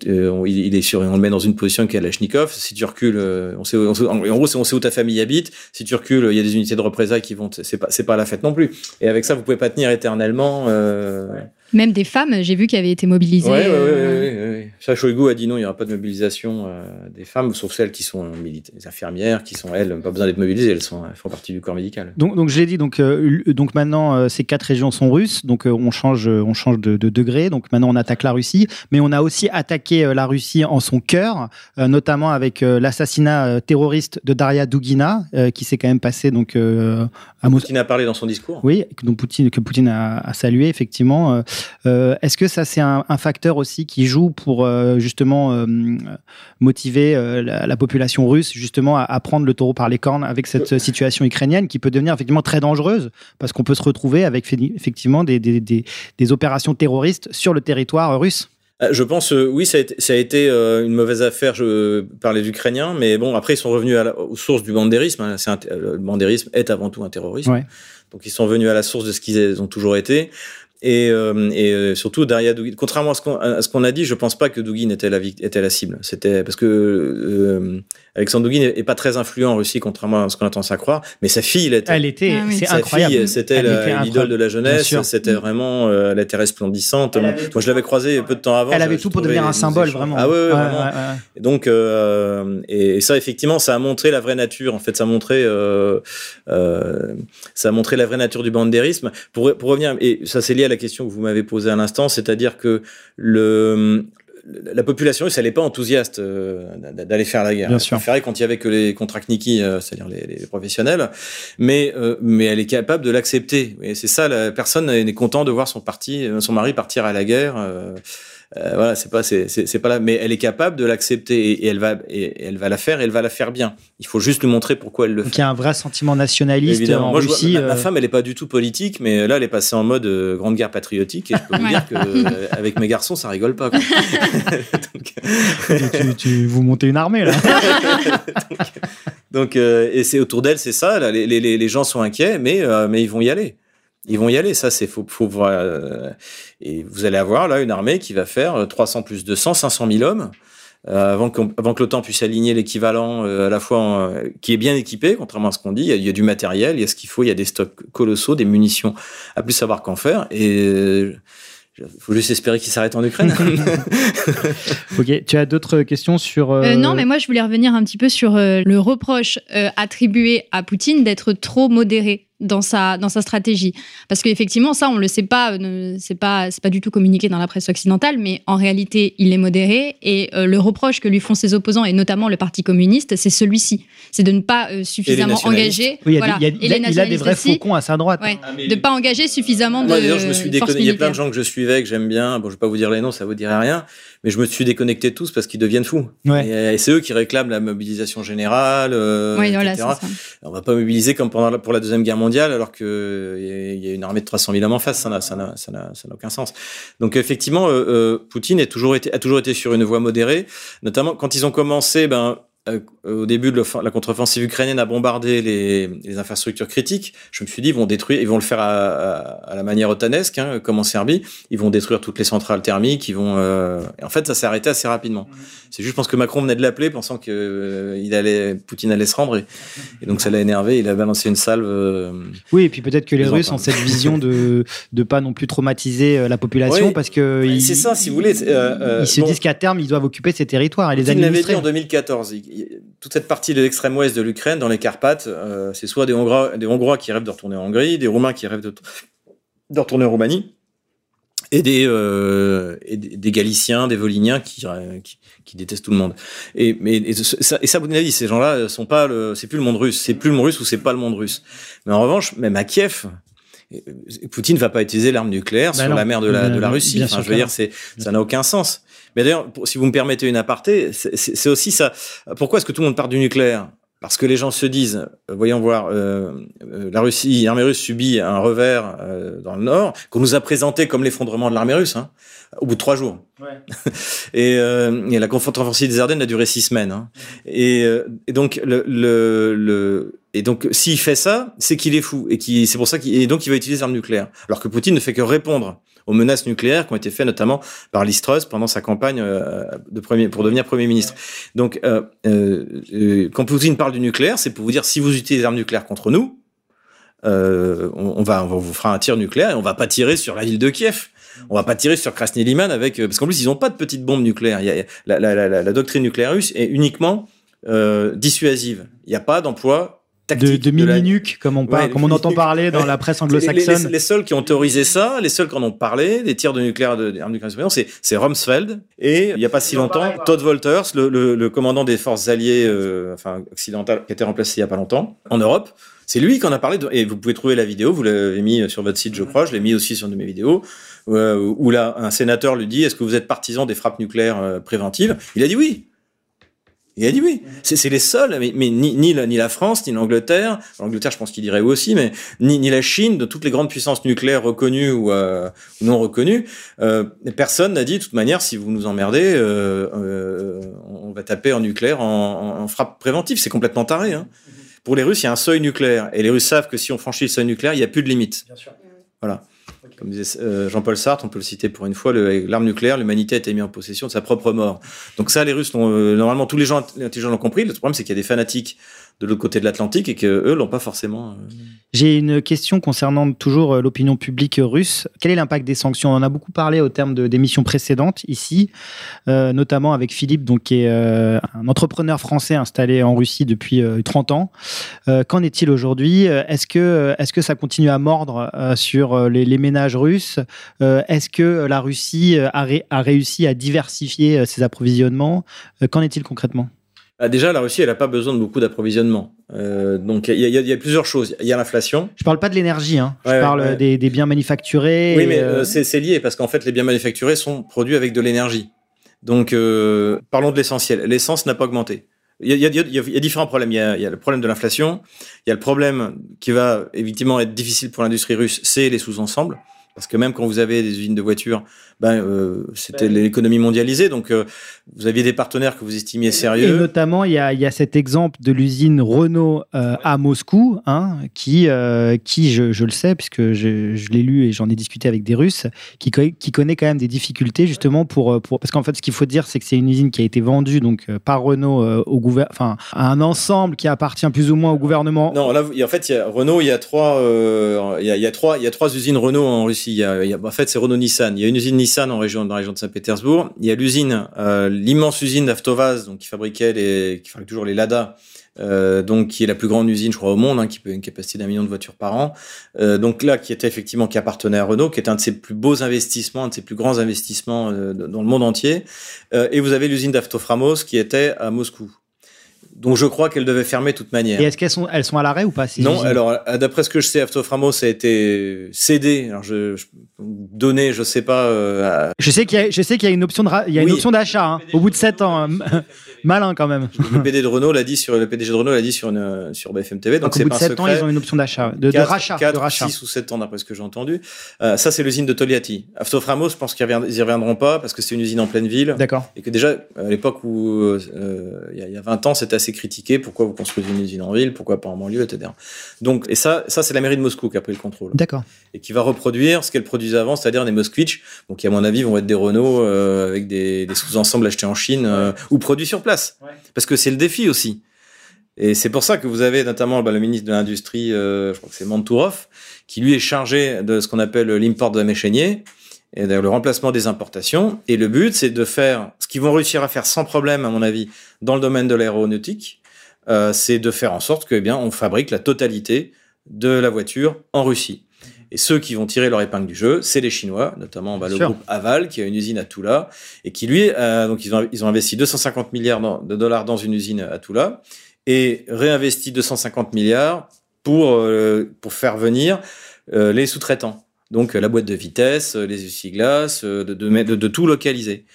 il, est sur, on le met dans une position Kalachnikov. Si tu recules, on sait, on en gros, on sait où ta famille habite. Si tu recules, il y a des unités de représailles qui vont. C'est pas, c'est pas la fête non plus. Et avec ça, vous pouvez pas tenir éternellement. Même des femmes, j'ai vu, qui avaient été mobilisées. Oui, oui, oui. A dit non, il n'y aura pas de mobilisation euh, des femmes, sauf celles qui sont les infirmières, qui sont, elles, pas besoin d'être mobilisées, elles, sont, elles font partie du corps médical. Donc, donc j'ai dit, donc, euh, donc maintenant, euh, ces quatre régions sont russes, donc on change, on change de, de, degré, donc maintenant on attaque la Russie, mais on a aussi attaqué la Russie en son cœur, notamment avec l'assassinat terroriste de Daria Dugina, qui s'est quand même passé donc, à Moscou. Poutine a parlé dans son discours. Oui, donc Poutine, que Poutine a, a salué, effectivement. Euh, est-ce que ça, c'est un, facteur aussi qui joue pour euh, justement euh, motiver la, population russe justement à, prendre le taureau par les cornes avec cette situation ukrainienne qui peut devenir effectivement très dangereuse? Parce qu'on peut se retrouver avec effectivement des, des, opérations terroristes sur le territoire russe je pense, oui, ça a été, une mauvaise affaire. Je parlais d'Ukrainiens, mais bon, après ils sont revenus à aux sources du bandérisme. Hein. le bandérisme est avant tout un terrorisme. Donc ils sont venus à la source de ce qu'ils ont toujours été. Et, euh, et euh, surtout Daria Dugin. Contrairement à ce qu'on a dit, je pense pas que Dugin était la, était la cible. C'était parce que euh, Alexandre Dugin est pas très influent en Russie, contrairement à ce qu'on a tendance à croire. Mais sa fille, elle était. Elle était, ah c'est incroyable. C'était l'idole de la jeunesse. C'était vraiment, euh, elle était resplendissante. Moi, je l'avais croisée peu de temps avant. Elle avait tout pour devenir un symbole, vraiment. Ah ouais, vraiment. Et donc, euh, et, ça, effectivement, ça a montré la vraie nature. En fait, ça a montré, euh, euh, ça a montré la vraie nature du bandérisme. Pour, pour revenir, et ça, c'est lié à la question que vous m'avez posée à l'instant, c'est-à-dire que le, la population russe, elle n'est pas enthousiaste euh, d'aller faire la guerre. Bien sûr. Elle quand il y avait que les contractniki, euh, c'est-à-dire les, professionnels, mais euh, mais elle est capable de l'accepter. Et c'est ça, la personne est content de voir son parti, son mari partir à la guerre. Euh, voilà, c'est pas, c'est, pas là, mais elle est capable de l'accepter et, elle va, et, elle va la faire, et elle va la faire bien. Il faut juste lui montrer pourquoi elle le fait. Donc il y a un vrai sentiment nationaliste en Moi, Russie. ma, euh. femme, elle est pas du tout politique, mais là, elle est passée en mode euh, grande guerre patriotique, et je peux vous dire que avec mes garçons, ça rigole pas. tu, tu, vous montez une armée là. donc, et c'est autour d'elle, c'est ça. Là, les, les, les, gens sont inquiets, mais mais ils vont y aller. Ils vont y aller, ça c'est faut, faut voir. Euh, et vous allez avoir là une armée qui va faire 300 euh, plus 200, 500 000 hommes euh, avant, avant que l'OTAN puisse aligner l'équivalent à la fois qui est bien équipé, contrairement à ce qu'on dit. Il y, a, du matériel, il y a ce qu'il faut, il y a des stocks colossaux, des munitions, à plus savoir qu'en faire. Et il faut juste espérer qu'il s'arrête en Ukraine. ok, tu as d'autres questions sur... non, mais moi je voulais revenir un petit peu sur le reproche attribué à Poutine d'être trop modéré dans sa, dans sa stratégie. Parce qu'effectivement, ça, on le sait pas, euh, c'est pas, c'est pas du tout communiqué dans la presse occidentale, mais en réalité, il est modéré. Et euh, le reproche que lui font ses opposants, et notamment le Parti communiste, c'est celui-ci. C'est de ne pas euh, suffisamment engager. Oui, il, a, il, a, des vrais faucons à sa droite. Ouais, ah, de ne pas engager suffisamment de. je me suis Il y a plein de gens que je suivais, que j'aime bien. Bon, je vais pas vous dire les noms, ça vous dirait rien. Mais je me suis déconnecté tous parce qu'ils deviennent fous. Et, c'est eux qui réclament la mobilisation générale. oui, voilà, ça. On va pas mobiliser comme pendant pour la deuxième guerre mondiale alors qu'il y a une armée de 300 000 hommes en face, ça n'a, ça n'a, ça n'a, aucun sens. Donc effectivement, euh, euh, Poutine est toujours été, a toujours été sur une voie modérée, notamment quand ils ont commencé, ben au début de la contre-offensive ukrainienne, a bombardé les, les, infrastructures critiques, je me suis dit, ils vont détruire, ils vont le faire à, à, la manière otanesque, hein, comme en Serbie. Ils vont détruire toutes les centrales thermiques. Ils vont. Euh... Et en fait, ça s'est arrêté assez rapidement. C'est juste, je pense que Macron venait de l'appeler, pensant que euh, il allait, Poutine allait se rendre, et, et donc ça l'a énervé. Il a balancé une salve. Euh, oui, et puis peut-être que les Russes ont cette vision de de pas non plus traumatiser euh, la population, parce que c'est ça, si vous voulez. ils se disent qu'à terme, ils doivent occuper ces territoires et les administrer. en 2014 toute cette partie de l'extrême ouest de l'Ukraine, dans les Carpates, euh, c'est soit des Hongrois, des Hongrois qui rêvent de retourner en Hongrie, des Roumains qui rêvent de, retourner en Roumanie, et des, euh, Galiciens, des Voliniens qui, qui, détestent tout le monde. Et, mais, ça, et ça, vous ces gens-là sont pas c'est plus le monde russe, c'est plus le monde russe ou c'est pas le monde russe. Mais en revanche, même à Kiev, Poutine ne va pas utiliser l'arme nucléaire bah sur la mer de la, de la Russie. Enfin, je veux dire, c'est, ça n'a aucun sens. Mais d'ailleurs, si vous me permettez une aparté, c'est aussi ça. Pourquoi est-ce que tout le monde part du nucléaire? Parce que les gens se disent, euh, voyons voir, euh, euh, la Russie, l'armée russe subit un revers euh, dans le nord qu'on nous a présenté comme l'effondrement de l'armée russe, hein, au bout de trois jours. Ouais. et, euh, et, la contre-offensive des Ardennes a duré six semaines. Hein. Et, et, donc le, le, le et donc s'il fait ça, c'est qu'il est fou et qui c'est pour ça qu'il donc il va utiliser l'arme nucléaire, alors que Poutine ne fait que répondre aux menaces nucléaires qui ont été faites notamment par Listrus pendant sa campagne euh, de premier, pour devenir Premier ministre. Donc, euh, euh, quand Poutine parle du nucléaire, c'est pour vous dire si vous utilisez des armes nucléaires contre nous, on, on, va, on vous fera un tir nucléaire et on va pas tirer sur la ville de Kiev. On va pas tirer sur Krasny Liman avec parce qu'en plus ils ont pas de petites bombes nucléaires. La, la, doctrine nucléaire russe est uniquement dissuasive. Il n'y a pas d'emploi de, de mini-nuques, comme on, parle, comme on entend parler dans la presse anglo-saxonne. Les, les, seuls qui ont théorisé ça, les seuls qui en ont parlé, des tirs de nucléaire, de, nucléaire c'est, c'est Rumsfeld et il n'y a pas si longtemps, Todd Wolters, le, le, le, commandant des forces alliées, euh, enfin occidentales, qui a été remplacé il n'y a pas longtemps en Europe. C'est lui qui en a parlé, et vous pouvez trouver la vidéo, vous l'avez mis sur votre site, je crois, je l'ai mis aussi sur une de mes vidéos, euh, où là, un sénateur lui dit, est-ce que vous êtes partisan des frappes nucléaires euh, préventives? Il a dit oui. Il a dit oui. C'est les seuls, mais, mais ni, ni, la, ni, la, France, ni l'Angleterre, l'Angleterre je pense qu'il dirait oui aussi, mais ni, ni, la Chine, de toutes les grandes puissances nucléaires reconnues ou, euh, non reconnues, euh, personne n'a dit de toute manière si vous nous emmerdez, euh, euh on va taper en nucléaire en, en, en frappe préventive. C'est complètement taré. Hein. Pour les Russes, il y a un seuil nucléaire, et les Russes savent que si on franchit le seuil nucléaire, il n'y a plus de limite. Bien sûr. Voilà. Comme disait euh, Jean-Paul Sartre, on peut le citer pour une fois, l'arme nucléaire, l'humanité a été mise en possession de sa propre mort. Donc ça, les Russes, euh, normalement, tous les gens intelligents l'ont compris. Le problème, c'est qu'il y a des fanatiques de l'autre côté de l'Atlantique et qu'eux l'ont pas forcément. Euh, J'ai une question concernant toujours euh, l'opinion publique russe. Quel est l'impact des sanctions? On en a beaucoup parlé au terme d'émissions précédentes ici, euh, notamment avec Philippe, donc, qui est euh, un entrepreneur français installé en Russie depuis 30 ans. Qu'en est-il aujourd'hui? Est-ce que, est que ça continue à mordre sur les, ménages russes? Est-ce que la Russie a réussi à diversifier ses approvisionnements? Qu'en est-il concrètement? Ah, déjà, la Russie, elle n'a pas besoin de beaucoup d'approvisionnement. Euh, donc, il y, y, y a, plusieurs choses. Il y a l'inflation. Je parle pas de l'énergie, hein. je parle ouais. Des, des, biens manufacturés. Oui, mais euh... euh c'est lié parce qu'en fait, les biens manufacturés sont produits avec de l'énergie. Donc, euh, parlons de l'essentiel. L'essence n'a pas augmenté. Il y, a, il, y a, il y a, différents problèmes. Il y a, il y a le problème de l'inflation. Il y a le problème qui va évidemment être difficile pour l'industrie russe, c'est les sous-ensembles. Parce que même quand vous avez des usines de voitures, ben, euh, c'était ben l'économie mondialisée, donc euh, vous aviez des partenaires que vous estimiez sérieux. Et notamment, il y a, il y a cet exemple de l'usine Renault euh, à Moscou, hein, qui, qui je, je, le sais, puisque je, je l'ai lu et j'en ai discuté avec des Russes, qui, qui connaît quand même des difficultés justement pour... pour parce qu'en fait, ce qu'il faut dire, c'est que c'est une usine qui a été vendue donc, par Renault au enfin, à un ensemble qui appartient plus ou moins au gouvernement. Non, là, en fait, il y a, Renault, il y a, trois, il y a, il y a trois, il y a trois usines Renault en Russie. Il y a, il y a, en fait, c'est Renault-Nissan. Il y a une usine Nissan en région, dans la région de Saint-Pétersbourg. Il y a l'usine, euh, l'immense usine d'Avtovaz, donc qui fabriquait les, qui fabrique toujours les Lada, euh, donc qui est la plus grande usine, je crois, au monde, hein, qui peut une capacité d'un million de voitures par an. Euh, donc là, qui était effectivement qui appartenait à Renault, qui est un de ses plus beaux investissements, un de ses plus grands investissements dans le monde entier. Et vous avez l'usine d'Aftoframos qui était à Moscou. Donc je crois qu'elle devait fermer de toute manière. Et est-ce qu'elles sont, elles sont à l'arrêt ou pas Non, alors d'après ce que je sais, Aftoframos a été cédé. Alors je, je donné, je sais pas. Euh, à... Je sais qu'il y a, je sais qu'il y a une option de, il y a oui. une option d'achat hein, au bout de sept ans. Malin quand même. Le PD de Renault l'a dit sur le PDG de Renault l'a dit sur une, sur BFM TV. Donc, Donc, c'est pas de un 7 ans, ils ont une option d'achat, de, rachat. de rachat. 6 ou 7 ans d'après ce que j'ai entendu. Euh, ça, c'est l'usine de Togliatti. À Soframo, je pense qu'ils y reviendront pas parce que c'est une usine en pleine ville. D'accord. Et que déjà, à l'époque où, euh, il y, a- il y a 20 ans, c'était assez critiqué. Pourquoi vous construisez une usine en ville? Pourquoi pas en banlieue, etc. Donc, et ça, ça c'est la mairie de Moscou qui a pris le contrôle. D'accord. Et qui va reproduire ce qu'elle produisait avant, c'est-à-dire des Moskvitch, donc qui, à mon avis, vont être des Renault euh, avec des, des sous-ensembles achetés en Chine euh, ou produits sur place. Ouais. Parce que c'est le défi aussi. Et c'est pour ça que vous avez notamment bah, le ministre de l'Industrie, euh, je crois que c'est Mantourov, qui lui est chargé de ce qu'on appelle l'import de la méchénier, et le remplacement des importations. Et le but, c'est de faire ce qu'ils vont réussir à faire sans problème, à mon avis, dans le domaine de l'aéronautique, euh, c'est de faire en sorte que, eh bien, on fabrique la totalité de la voiture en Russie. Et ceux qui vont tirer leur épingle du jeu, c'est les Chinois, notamment bah, le Sûr. groupe Aval, qui a une usine à Tula, et qui lui, euh, donc ils ont, ils ont investi 250 milliards de dollars dans une usine à Tula, et réinvesti 250 milliards pour, euh, pour faire venir euh, les sous-traitants. Donc la boîte de vitesse, les essuie-glaces, de, de, mettre- de, de tout localiser.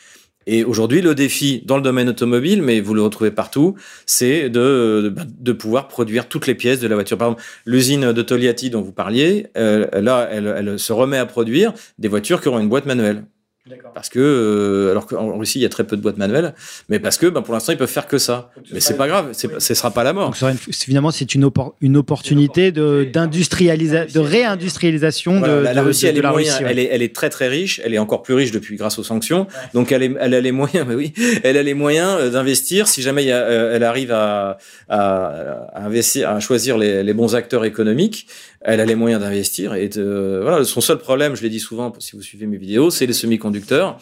Et aujourd'hui, le défi dans le domaine automobile, mais vous le retrouvez partout, c'est de, de, de pouvoir produire toutes les pièces de la voiture. Par exemple, l'usine de Togliatti dont vous parliez, euh, là, elle, elle se remet à produire des voitures qui auront une boîte manuelle. Parce que, euh, alors qu'en Russie, il y a très peu de boîtes manuelles, mais parce que ben, pour l'instant, ils peuvent faire que ça. Mais c'est pas grave, ce sera pas la mort. Donc, finalement, c'est une, oppor- une opportunité de, d'industrialisa- de réindustrialisation Voilà, de, la, la de- Russie, de elle, est la moyen- Russie, ouais. elle, est, elle est très très riche, elle est encore plus riche depuis grâce aux sanctions. Donc elle, est, elle a les moyens, mais oui, elle a les moyens euh, d'investir si jamais il y a, euh, elle arrive à, à, à investir, à choisir les, les bons acteurs économiques. Elle a les moyens d'investir et de, voilà, son seul problème, je l'ai dit souvent si vous suivez mes vidéos, c'est les semi-conducteurs.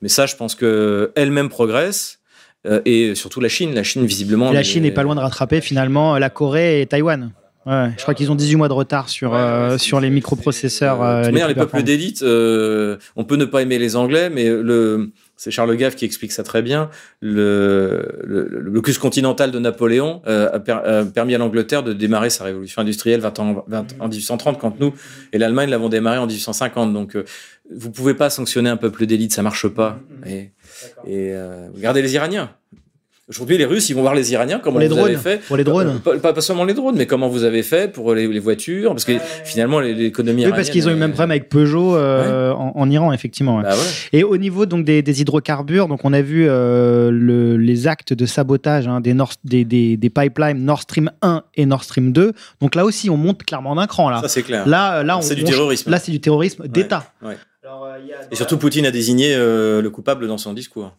Mais ça, je pense que elle-même progresse. euh, et surtout la Chine. La Chine, visiblement. La Chine n'est pas loin de rattraper finalement la Corée et Taïwan. Ouais, je crois qu'ils ont 18 mois de retard sur, euh, sur les microprocesseurs. Euh, de toute les manière, plus les peuples d'élite, euh, on peut ne pas aimer les Anglais, mais le, c'est Charles Gave qui explique ça très bien. Le, le, le blocus continental de Napoléon euh, a, per- a permis à l'Angleterre de démarrer sa révolution industrielle 20 ans, 20 en 1830, quand nous et l'Allemagne l'avons démarré en 1850. Donc, euh, vous pouvez pas sanctionner un peuple d'élite, ça marche pas. Et, et euh, regardez les Iraniens. Aujourd'hui, les Russes, ils vont voir les Iraniens, comment les vous avez drones. fait. Pour les drones. Pas, pas- pas seulement les drones, mais comment vous avez fait pour les, les voitures, parce que finalement, les- l'économie Oui, parce qu'ils ont eu le même problème avec Peugeot euh, en, en Iran, effectivement. ouais. Bah ouais. Et au niveau donc des, des hydrocarbures, donc on a vu euh, le- les actes de sabotage hein, des, Nord- des, des, des pipelines Nord Stream 1 et Nord Stream 2. Donc là aussi, on monte clairement d'un cran. Là, Ça, c'est clair. là, là, c'est du terrorisme. Là, c'est du terrorisme d'État. euh, Et surtout, Poutine a désigné euh, le coupable dans son discours.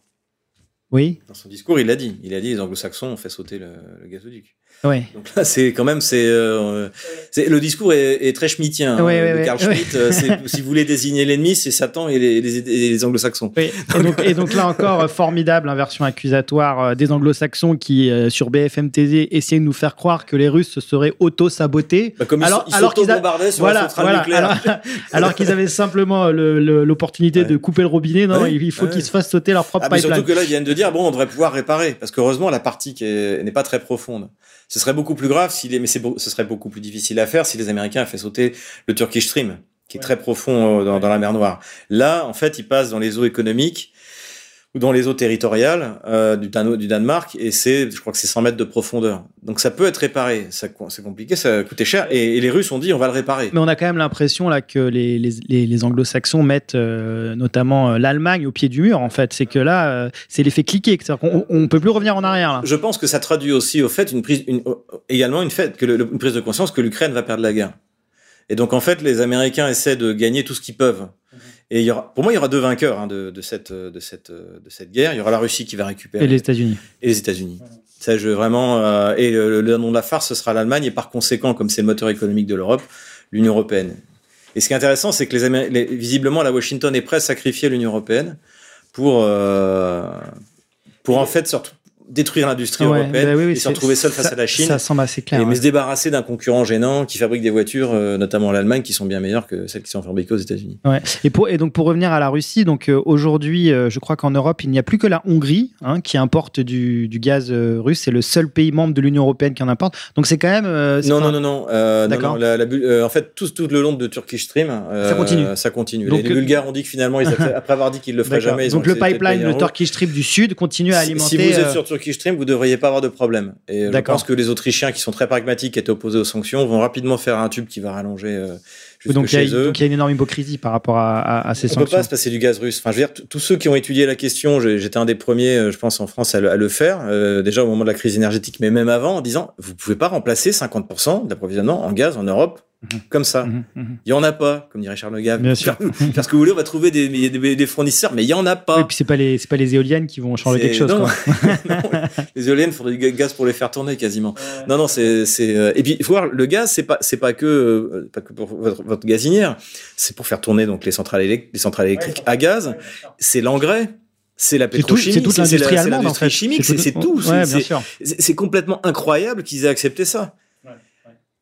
Oui, Dans son discours, il l'a dit. Il a dit les anglo-saxons ont fait sauter le, le gazoduc. Ouais. Donc là, c'est quand même, c'est, euh, le discours est, est très schmittien. hein, Ouais, ouais, de. Carl. Schmitt. euh, si vous voulez désigner l'ennemi, c'est Satan et les, les- et les anglo-saxons. Et, donc, et donc là encore, euh, formidable inversion accusatoire euh, des anglo-saxons qui, euh, sur BFM TV, essayaient de nous faire croire que les Russes se seraient auto-sabotés. Bah, comme Alors- ils, alors qu'ils bombardaient sur la Voilà, centrale voilà. nucléaire. Alors, alors qu'ils avaient simplement le- le- l'opportunité de couper le robinet, non, il faut qu'ils se fassent sauter leur propre Ah, mais pipeline. surtout que là, ils viennent de dire, bon, on devrait pouvoir réparer. Parce qu'heureusement, la partie qui est- n'est pas très profonde. Ce serait beaucoup plus grave, si les, mais c'est ce serait beaucoup plus difficile à faire si les Américains avaient fait sauter le Turkish Stream, qui est très profond euh, dans, dans la mer Noire. Là, en fait, ils passent dans les eaux économiques ou dans les eaux territoriales euh, du, Dan- du Danemark, et c'est, je crois que c'est 100 mètres de profondeur. Donc ça peut être réparé. C'est compliqué, ça a coûté cher. Et, et les Russes ont dit, on va le réparer. Mais on a quand même l'impression là que les, les, les- les anglo-saxons mettent euh, notamment euh, l'Allemagne au pied du mur. En fait, c'est que là, c'est l'effet cliqué. C'est-à-dire qu'on on peut plus revenir en arrière. Là. Je pense que ça traduit aussi au fait une prise, une, également une fait que le- une prise de conscience que l'Ukraine va perdre la guerre. Et donc en fait, les Américains essaient de gagner tout ce qu'ils peuvent. Et il y aura, pour moi, il y aura deux vainqueurs hein, de, de cette de cette de cette guerre. Il y aura la Russie qui va récupérer Et les États-Unis. et les États-Unis. Ça, je vraiment euh, et le, le nom de la farce, ce sera l'Allemagne et par conséquent, comme c'est le moteur économique de l'Europe, l'Union européenne. Et ce qui est intéressant, c'est que les, Amé- les- visiblement, la Washington est prête à sacrifier l'Union européenne pour euh, pour en fait surtout détruire l'industrie Ouais, européenne bah oui, oui, et se retrouver seul ça- face à la Chine. Ça semble assez clair. et, ouais. mais se débarrasser d'un concurrent gênant qui fabrique des voitures, euh, notamment l'Allemagne, qui sont bien meilleures que celles qui sont fabriquées aux États-Unis. Ouais. Et, pour, et donc pour revenir à la Russie, donc euh, aujourd'hui, euh, je crois qu'en Europe, il n'y a plus que la Hongrie hein, qui importe du, du gaz euh, russe. C'est le seul pays membre de l'Union européenne qui en importe. Donc c'est quand même. euh, Non, pas- non, non, non. euh, D'accord. non, la- la bu- euh, en fait, tout, tout le long de Turkish Stream, euh, Ça continue. Ça continue. Donc, les, les Bulgares ont dit que finalement, ils après avoir dit qu'ils le feraient jamais, ils Donc ont le pipeline, le Turkish Stream du Sud continue à alimenter. Si vous êtes sur Turkish Stream, vous devriez pas avoir de problème. Et je D'accord. pense que les Autrichiens, qui sont très pragmatiques, qui étaient opposés aux sanctions, vont rapidement faire un tube qui va rallonger euh, jusque Donc il y, a- chez eux. donc il y a une énorme hypocrisie par rapport à, à- à ces On peut sanctions. pas se passer du gaz russe. Enfin, je veux dire, tous ceux qui ont étudié la question, j'étais un des premiers, euh, je pense, en France à le, à le faire, euh, déjà au moment de la crise énergétique, mais même avant, en disant, vous pouvez pas remplacer 50% d'approvisionnement en gaz en Europe Mhm. comme ça. Mhm, mhm. Il y en a pas, comme dirait Charles Gave. Bien sûr. Faire, faire ce que vous voulez, on va trouver des, des, des fournisseurs, mais il y en a pas. Et puis c'est pas les c'est pas les éoliennes qui vont changer quelque chose. non. quoi. Non, les éoliennes font du ga- gaz pour les faire tourner quasiment. Non, non, c'est, c'est. euh, Et puis, il faut voir, le gaz, c'est pas, c'est pas que, euh, pas que pour votre, votre gazinière. C'est pour faire tourner donc les centrales, les centrales électriques à gaz. C'est l'engrais. C'est la C'est tout- pétrochimie. c'est toute la- l'industrie en fait. chimique. C'est, tout. Ouais, c'est complètement incroyable qu'ils aient accepté ça.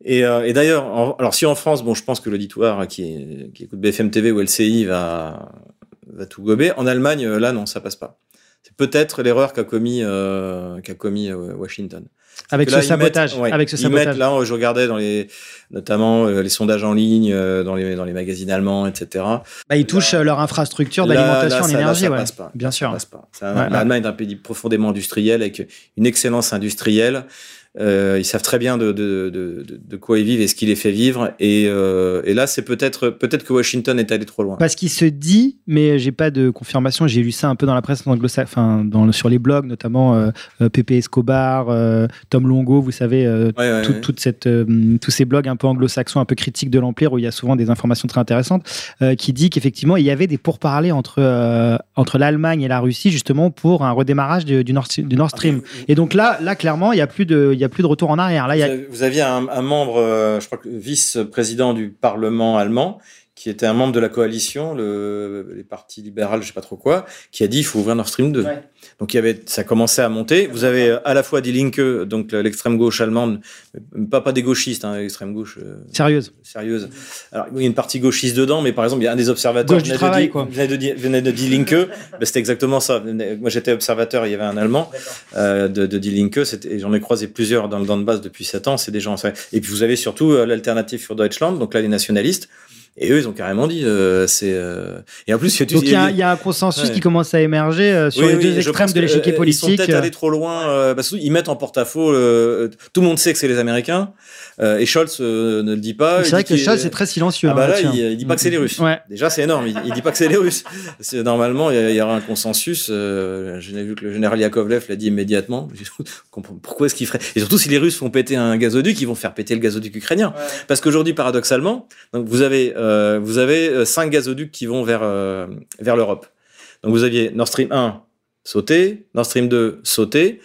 Et, euh, et d'ailleurs, alors si en France, bon, je pense que l'auditoire qui, qui écoute BFM TV ou LCI va, va tout gober. En Allemagne, euh, là, non, ça passe pas. C'est peut-être l'erreur qu'a commis, euh, qu'a commis Washington. Avec ce sabotage. mettent- ouais, Avec ce sabotage. mettent là, je regardais dans les, notamment euh, les sondages en ligne, euh, dans les dans les magazines allemands, etc. Bah, ils touchent leur infrastructure d'alimentation en ça- là, énergie. ça ouais. passe pas. Bien Ça sûr. passe pas. Ouais. L'Allemagne est un pays profondément industriel avec une excellence industrielle. Euh, ils savent très bien de, de, de, de- de quoi ils vivent et ce qui les fait vivre. Et, euh, et là, c'est peut-être peut-être que Washington est allé trop loin. Parce qu'il se dit, mais j'ai pas de confirmation. J'ai lu ça un peu dans la presse enfin dans le- sur les blogs, notamment euh, Pepe Escobar, Tom Longo, vous savez, Ouais, ouais, tout- ouais. toute cette, tous ces blogs un peu anglo-saxons, un peu critiques de l'Empire, où il y a souvent des informations très intéressantes, qui dit qu'effectivement il y avait des pourparlers entre entre l'Allemagne et la Russie justement pour un redémarrage du, du Nord, du Nord Stream. Et donc là, là clairement, il y a plus de, il y a plus de retour en arrière. Vous aviez un, un membre, euh, je crois que vice-président du Parlement allemand, qui était un membre de la coalition, le, les partis libéraux, je sais pas trop quoi, qui a dit il faut ouvrir Nord Stream 2. Ouais. Donc il y avait, ça commençait à monter. Vous avez euh, à la fois Die Linke, donc l'extrême gauche allemande, pas pas des gauchistes, hein, l'extrême gauche euh, sérieuse. sérieuse. Alors il y a une partie gauchiste dedans, mais par exemple il y a un des observateurs Gauche du venait de quoi. venait de Die- venait de Die Linke. Ben, c'était exactement ça. Moi j'étais observateur, il y avait un Allemand euh, de, de Die Linke, j'en ai croisé plusieurs dans le Donbass depuis 7 ans, c'est des gens... Et puis vous avez surtout euh, l'alternative für Deutschland, donc là les nationalistes, et eux ils ont carrément dit, euh, c'est... euh, Et en plus, il y a, Donc il y, a, il y a un consensus Ouais. qui commence à émerger euh, sur Oui, les oui, deux je extrêmes de l'échiquier politique. Ils sont peut-être allés trop loin, parce qu'ils mettent en porte-à-faux, tout le monde sait que c'est les Américains, et Scholz ne le dit pas. C'est vrai que Scholz est très silencieux. Ah bah hein, là, il, il dit pas que c'est les Russes. Ouais. Déjà, c'est énorme. Il, il dit pas que c'est les Russes. Normalement, il y, aura un consensus. Euh, J'ai vu que le général Yakovlev l'a dit immédiatement. Je Pourquoi est-ce qu'il ferait Et surtout, si les Russes font péter un gazoduc, ils vont faire péter le gazoduc ukrainien. Parce qu'aujourd'hui, paradoxalement, donc vous avez euh, vous avez euh, cinq gazoducs qui vont vers euh, vers l'Europe. Donc vous aviez Nord Stream 1 sauté, Nord Stream 2 sauté.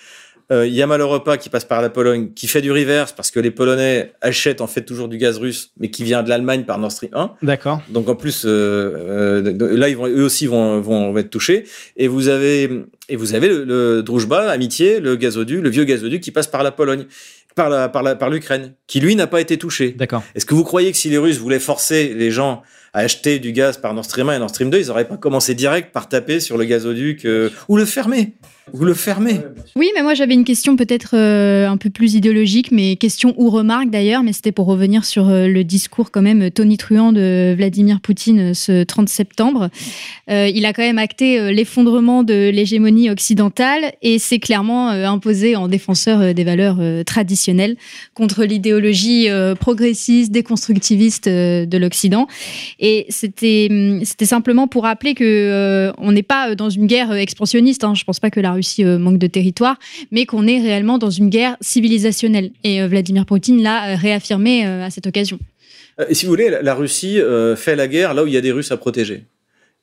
Euh, Yamal Europa qui passe par la Pologne, qui fait du reverse parce que les Polonais achètent en fait toujours du gaz russe, mais qui vient de l'Allemagne par Nord Stream 1. D'accord. Donc en plus, euh, euh, là, ils vont, eux aussi vont, vont, vont être touchés. Et vous avez, et vous avez le, le Druzhba, Amitié, le gazoduc, le vieux gazoduc qui passe par la Pologne, par la, par la, par l'Ukraine, qui lui n'a pas été touché. D'accord. Est-ce que vous croyez que si les Russes voulaient forcer les gens à acheter du gaz par Nord Stream 1 et Nord Stream 2, ils n'auraient pas commencé direct par taper sur le gazoduc euh, ou le fermer? Ou le fermer Oui, mais moi j'avais une question peut-être euh, un peu plus idéologique, mais question ou remarque d'ailleurs, mais c'était pour revenir sur euh, le discours quand même tonitruant de Vladimir Poutine euh, ce 30 septembre. Il a quand même acté l'effondrement de l'hégémonie occidentale et s'est clairement imposé en défenseur des valeurs traditionnelles contre l'idéologie progressiste, déconstructiviste de l'Occident. Et c'était hum, c'était simplement pour rappeler que on n'est pas dans une guerre expansionniste. Hein. Je pense pas que la Russie euh, manque de territoire, mais qu'on est réellement dans une guerre civilisationnelle. Et euh, Vladimir Poutine l'a euh, réaffirmé à cette occasion. Et si vous voulez, la, Russie fait la guerre là où il y a des Russes à protéger.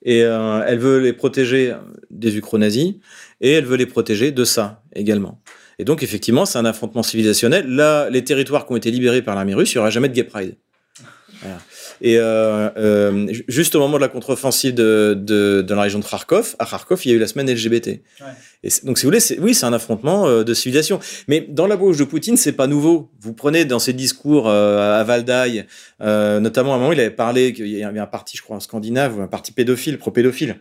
Et elle veut les protéger des ukro-nazis et elle veut les protéger de ça également. Et donc, effectivement, c'est un affrontement civilisationnel. Là, les territoires qui ont été libérés par l'armée russe, il n'y aura jamais de gay pride. Voilà. Et euh, euh, ju- juste au moment de la contre-offensive de, de, de la région de Kharkov, à Kharkov, il y a eu la semaine LGBT. Et donc, si vous voulez, oui, c'est un affrontement euh, de civilisation. Mais dans la bouche de Poutine, c'est pas nouveau. Vous prenez dans ses discours à Valdaï, notamment à un moment, il avait parlé qu'il y avait un parti, je crois, en Scandinave, ou un parti pédophile, pro-pédophile.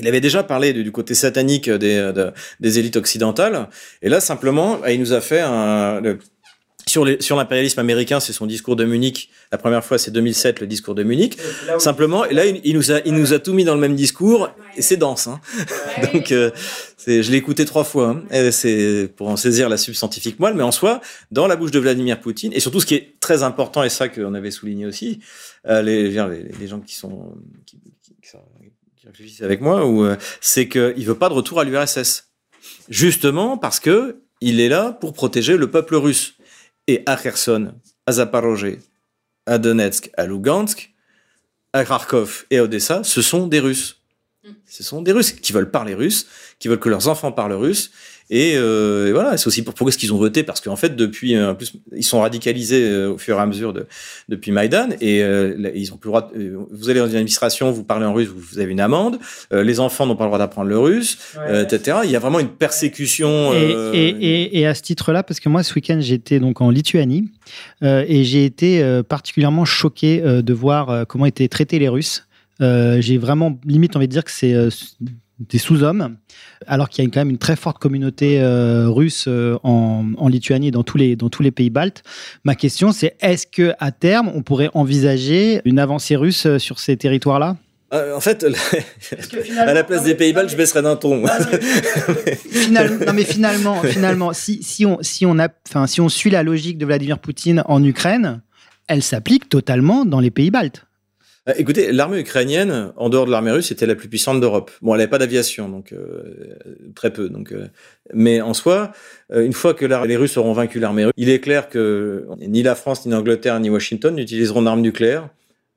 Il avait déjà parlé du, du côté satanique des, de- des élites occidentales. Et là, simplement, il nous a fait un, le- sur, les, sur l'impérialisme américain, c'est son discours de Munich. La première fois, c'est 2007, le discours de Munich. Simplement, et là, il, nous a, il nous a tout mis dans le même discours, et c'est dense. Hein. Donc, euh, c'est, je l'ai écouté trois fois. Hein. c'est pour en saisir la substantifique moelle, mais en soi, dans la bouche de Vladimir Poutine, et surtout, ce qui est très important, et ça qu'on avait souligné aussi, euh, les, les, les, gens qui sont qui, qui, qui réfléchissent avec moi, ou euh, c'est qu'il veut pas de retour à l'URSS, justement parce que il est là pour protéger le peuple russe et à Kherson, à Zaporozhye, à Donetsk, à Lugansk, à Kharkov et à Odessa, ce sont des Russes. Mm. Ce sont des Russes qui veulent parler russe, qui veulent que leurs enfants parlent russe, et, euh, et voilà, c'est aussi pour pourquoi est-ce qu'ils ont voté parce qu'en fait depuis en plus ils sont radicalisés euh, au fur et à mesure de depuis Maïdan et euh, ils ont plus le droit. De, euh, vous allez dans une administration, vous parlez en russe, vous, vous avez une amende. Euh, les enfants n'ont pas le droit d'apprendre le russe, ouais. etc. Il y a vraiment une persécution. Et, et, et, et à ce titre-là, parce que moi ce week-end j'étais donc en Lituanie et j'ai été particulièrement choqué de voir comment étaient traités les Russes. j'ai vraiment limite envie de dire que c'est des sous-hommes, alors qu'il y a quand même une très forte communauté euh, russe euh, en, en, Lituanie et dans tous les, dans tous les pays baltes. Ma question, c'est est-ce que à terme, on pourrait envisager une avancée russe euh, sur ces territoires-là? Euh, en fait, à la place des pays baltes, je baisserais d'un ton. Ah, finalement, non mais finalement, finalement, si, si on si on a, enfin si on suit la logique de Vladimir Poutine en Ukraine, elle s'applique totalement dans les pays baltes. Euh, écoutez, l'armée ukrainienne, en dehors de l'armée russe, était la plus puissante d'Europe. Bon, elle n'avait pas d'aviation, donc euh, très peu. Donc, euh, mais en soi, euh, une fois que les Russes auront vaincu l'armée russe, il est clair que ni la France, ni l'Angleterre, ni Washington n'utiliseront d'armes nucléaires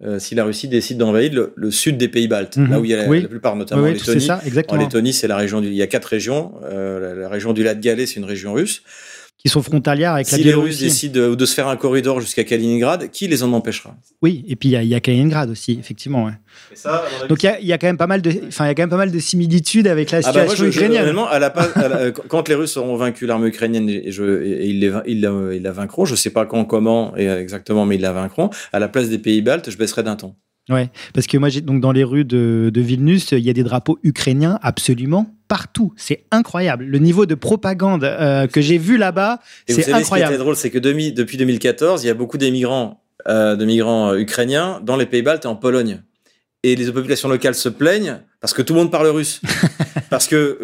euh, si la Russie décide d'envahir le, le, sud des pays baltes, mm -hmm. là où il y a la, oui. la plupart, notamment oui, en Lettonie. Ça, en Lettonie, c'est la région du, il y a quatre régions. Euh, la, la, région du Lac-Galais, c'est une région russe qui sont frontalières avec si la Biélorussie. Si les Russes décident de, se faire un corridor jusqu'à Kaliningrad, qui les en empêchera? Oui, et puis il y, y, a Kaliningrad aussi, effectivement. Ouais. Ça, Donc il y, y, a quand même pas mal de, enfin il y a quand même pas mal de similitudes avec la situation ah bah moi, je, ukrainienne. Je, à la, à la, quand les Russes auront vaincu l'armée ukrainienne et, je, et ils, les, ils, la, ils la vaincront, je sais pas quand, comment et exactement, mais ils la vaincront. À la place des pays baltes, je baisserai d'un ton. Ouais, parce que moi, j'ai donc dans les rues de, de, Vilnius, il y a des drapeaux ukrainiens absolument partout. C'est incroyable. Le niveau de propagande euh, que j'ai vu là-bas, c'est incroyable. Ce qui est drôle, c'est que demi, depuis 2014, il y a beaucoup d'émigrants, euh, de migrants ukrainiens dans les Pays-Baltes et en Pologne et les populations locales se plaignent parce que tout le monde parle russe. parce que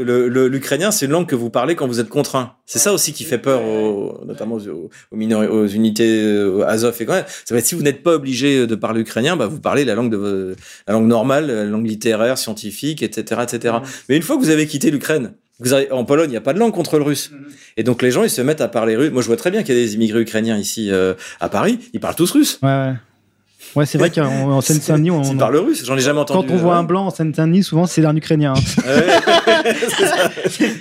l'ukrainien, c'est une langue que vous parlez quand vous êtes contraint. C'est ça aussi qui fait peur, aux, notamment aux, aux, minori- aux unités aux Azov et quand même. Ça va être si vous n'êtes pas obligé de parler ukrainien, bah vous parlez la langue de la langue normale, la langue littéraire, scientifique, etc., etc. Mmh. Mais une fois que vous avez quitté l'Ukraine, vous avez, en Pologne, il n'y a pas de langue contre le russe. Mmh. Et donc les gens, ils se mettent à parler russe. Moi, je vois très bien qu'il y a des immigrés ukrainiens ici euh, à Paris. Ils parlent tous russe. Ouais, ouais. Ouais, c'est vrai qu'en Seine-Saint-Denis, on. Ils parlent russe, j'en ai jamais entendu. Quand on voit un blanc en Seine-Saint-Denis, souvent c'est un Ukrainien.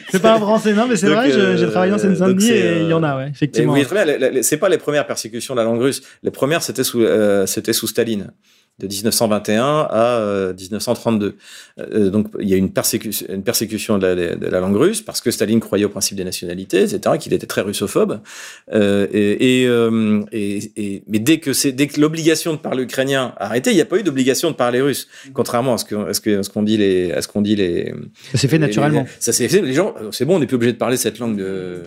c'est pas un Français, non, mais c'est vrai, euh, j'ai travaillé en Seine-Saint-Denis et il y en a, ouais, effectivement. Oui, très bien. C'est pas les premières persécutions de la langue russe. Les premières, c'était sous, euh, c'était sous Staline de 1921 à euh, 1932. Euh, donc il y a une persécution, une persécution de la, de la, langue russe parce que Staline croyait au principe des nationalités, etc., qu'il était très russophobe. Euh, et, et, euh, et, et, mais dès que c'est dès que l'obligation de parler ukrainien a arrêté, il n'y a pas eu d'obligation de parler russe, contrairement à ce que à ce que à ce qu'on dit les à ce qu'on dit les. Ça s'est fait les, naturellement. Les, ça s'est fait. Les gens, c'est bon, on n'est plus obligé de parler cette langue de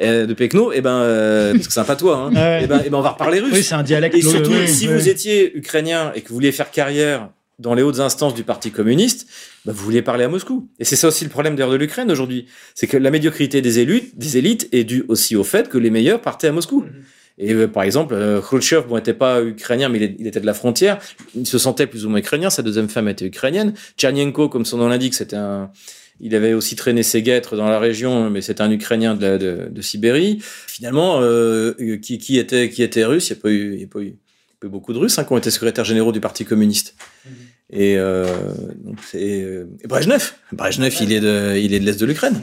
de Pekno, et ben parce que c'est un patois. Hein, ouais. et ben et ben on va reparler russe. Oui, c'est un dialecte. Et surtout, oui, si oui. vous étiez ukrainien et que vous vouliez faire carrière dans les hautes instances du Parti communiste, bah vous vouliez parler à Moscou. Et c'est ça aussi le problème d'ailleurs de l'Ukraine aujourd'hui. C'est que la médiocrité des élites, des élites est due aussi au fait que les meilleurs partaient à Moscou. -hmm. Et euh, par exemple, euh, Khrushchev, bon, n'était pas ukrainien, mais il, était de la frontière. Il se sentait plus ou moins ukrainien. Sa deuxième femme était ukrainienne. Tchernenko, comme son nom l'indique, c'était un, il avait aussi traîné ses guêtres dans la région, mais c'était un Ukrainien de, la, de, de Sibérie. Finalement, euh, qui, qui, était, qui était russe, il n'y a pas eu, il y a pas eu beaucoup de Russes hein, qui ont été secrétaires généraux du Parti communiste. Mmh. Et, euh, c'est et Brejnev. Brejnev, il est de, il est de l'est de l'Ukraine.